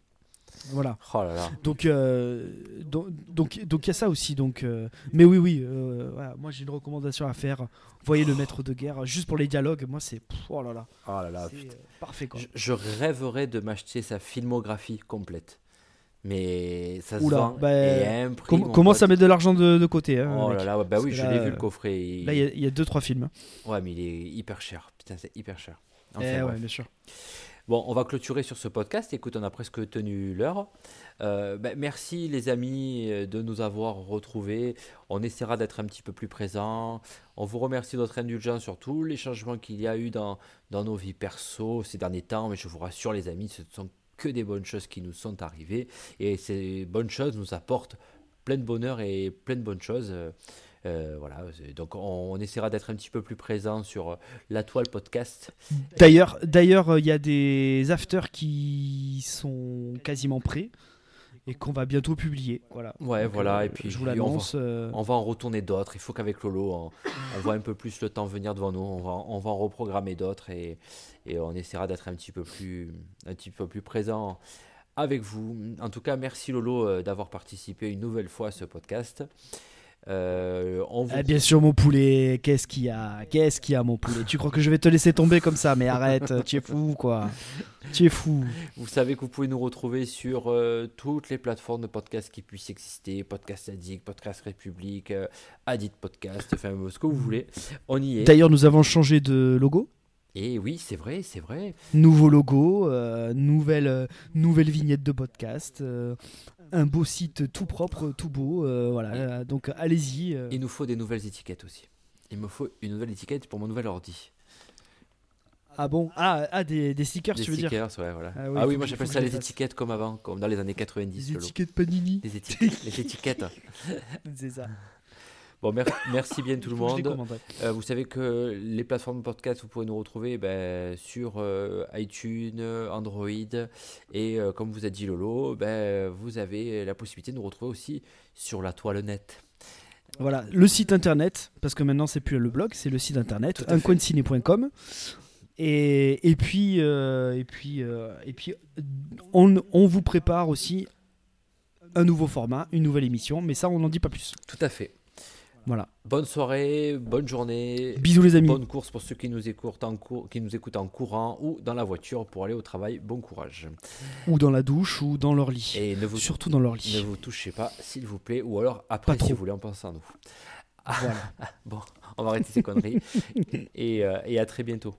voilà. Oh là là. Donc euh, donc donc donc il y a ça aussi. Donc euh, mais oui oui, euh, voilà, moi j'ai une recommandation à faire. Voyez le maître de guerre, juste pour les dialogues. Moi c'est oh là là, Oh là là, c'est parfait quoi. Je, je rêverais de m'acheter sa filmographie complète. Mais ça se Oula, vend bah, et à un prix, Com- commence pote. à mettre de l'argent de, de côté. hein, Oh là là, ouais, bah Parce oui, je l'ai vu le coffret. il- Là il y a- il y, a deux trois films. Ouais, mais il est hyper cher. Putain, c'est hyper cher. Enfin, Eh ouais, bien sûr. Bon, on va clôturer sur ce podcast. Écoute, on a presque tenu l'heure. Euh, ben, merci les amis euh, de nous avoir retrouvés. On essaiera d'être un petit peu plus présent. On vous remercie de votre indulgence sur tous les changements qu'il y a eu dans, dans nos vies perso ces derniers temps. Mais je vous rassure les amis, ce ne sont que des bonnes choses qui nous sont arrivées. Et ces bonnes choses nous apportent plein de bonheur et plein de bonnes choses. Euh, euh, voilà, donc on, on essaiera d'être un petit peu plus présent sur la toile podcast. D'ailleurs, d'ailleurs, euh, il y a des afters qui sont quasiment prêts et qu'on va bientôt publier. Voilà. Ouais, Donc, voilà, euh, et puis je vous on l'annonce. euh, On va en retourner d'autres. Il faut qu'avec Lolo, on, on voit un peu plus le temps venir devant nous. On va, on va en reprogrammer d'autres et, et on essaiera d'être un petit peu plus, un petit peu plus présent avec vous. En tout cas, merci Lolo euh, d'avoir participé une nouvelle fois à ce podcast. Euh, on vous- Ah, bien sûr, mon poulet. Qu'est-ce qu'il y a Qu'est-ce qu'il y a, mon poulet? Tu crois que je vais te laisser tomber comme ça? Mais arrête, *laughs* tu es fou, quoi. Tu es fou. Vous savez que vous pouvez nous retrouver sur euh, toutes les plateformes de podcast qui puissent exister Podcast Addict, Podcast République, euh, Addict Podcast, enfin ce que vous voulez. On y est. D'ailleurs, nous avons changé de logo. Et oui, c'est vrai, c'est vrai. Nouveau logo, euh, nouvelle, euh, nouvelle vignette de podcast, euh, un beau site tout propre, tout beau. euh, voilà, donc allez-y. euh. Il nous faut des nouvelles étiquettes aussi. Il me faut une nouvelle étiquette pour mon nouvel ordi. Ah bon? Ah, ah des, des stickers, Des tu veux dire? stickers, ouais, voilà. Ah Ah oui, faut moi j'appelle ça les les étiquettes comme avant, comme dans les années 90. Des Lolo. étiquettes Panini. Les étiquettes. les étiquettes. *laughs* C'est ça. Bon, mer- merci bien tout le *laughs* monde. Euh, vous savez que les plateformes de podcast, vous pouvez nous retrouver ben, sur euh, iTunes, Android. Et euh, comme vous a dit Lolo, ben, vous avez la possibilité de nous retrouver aussi sur la toile net. Voilà, le site internet, parce que maintenant c'est plus le blog, c'est le site internet, uncoinciné.com. Et, et puis, et puis, et puis on, on vous prépare aussi un nouveau format, une nouvelle émission, mais ça on n'en dit pas plus. Tout à fait. Voilà. Bonne soirée, bonne journée. Bisous les amis. Bonne course pour ceux qui nous écoutent en, cour- qui nous écoutent en courant ou dans la voiture pour aller au travail. Bon courage. Ou dans la douche ou dans leur lit. Et ne vous, Surtout dans leur ne lit. vous touchez pas, s'il vous plaît, ou alors après, si vous voulez, en pensant à nous. Voilà. *laughs* Bon, on va arrêter ces conneries. *laughs* et, euh, et à très bientôt.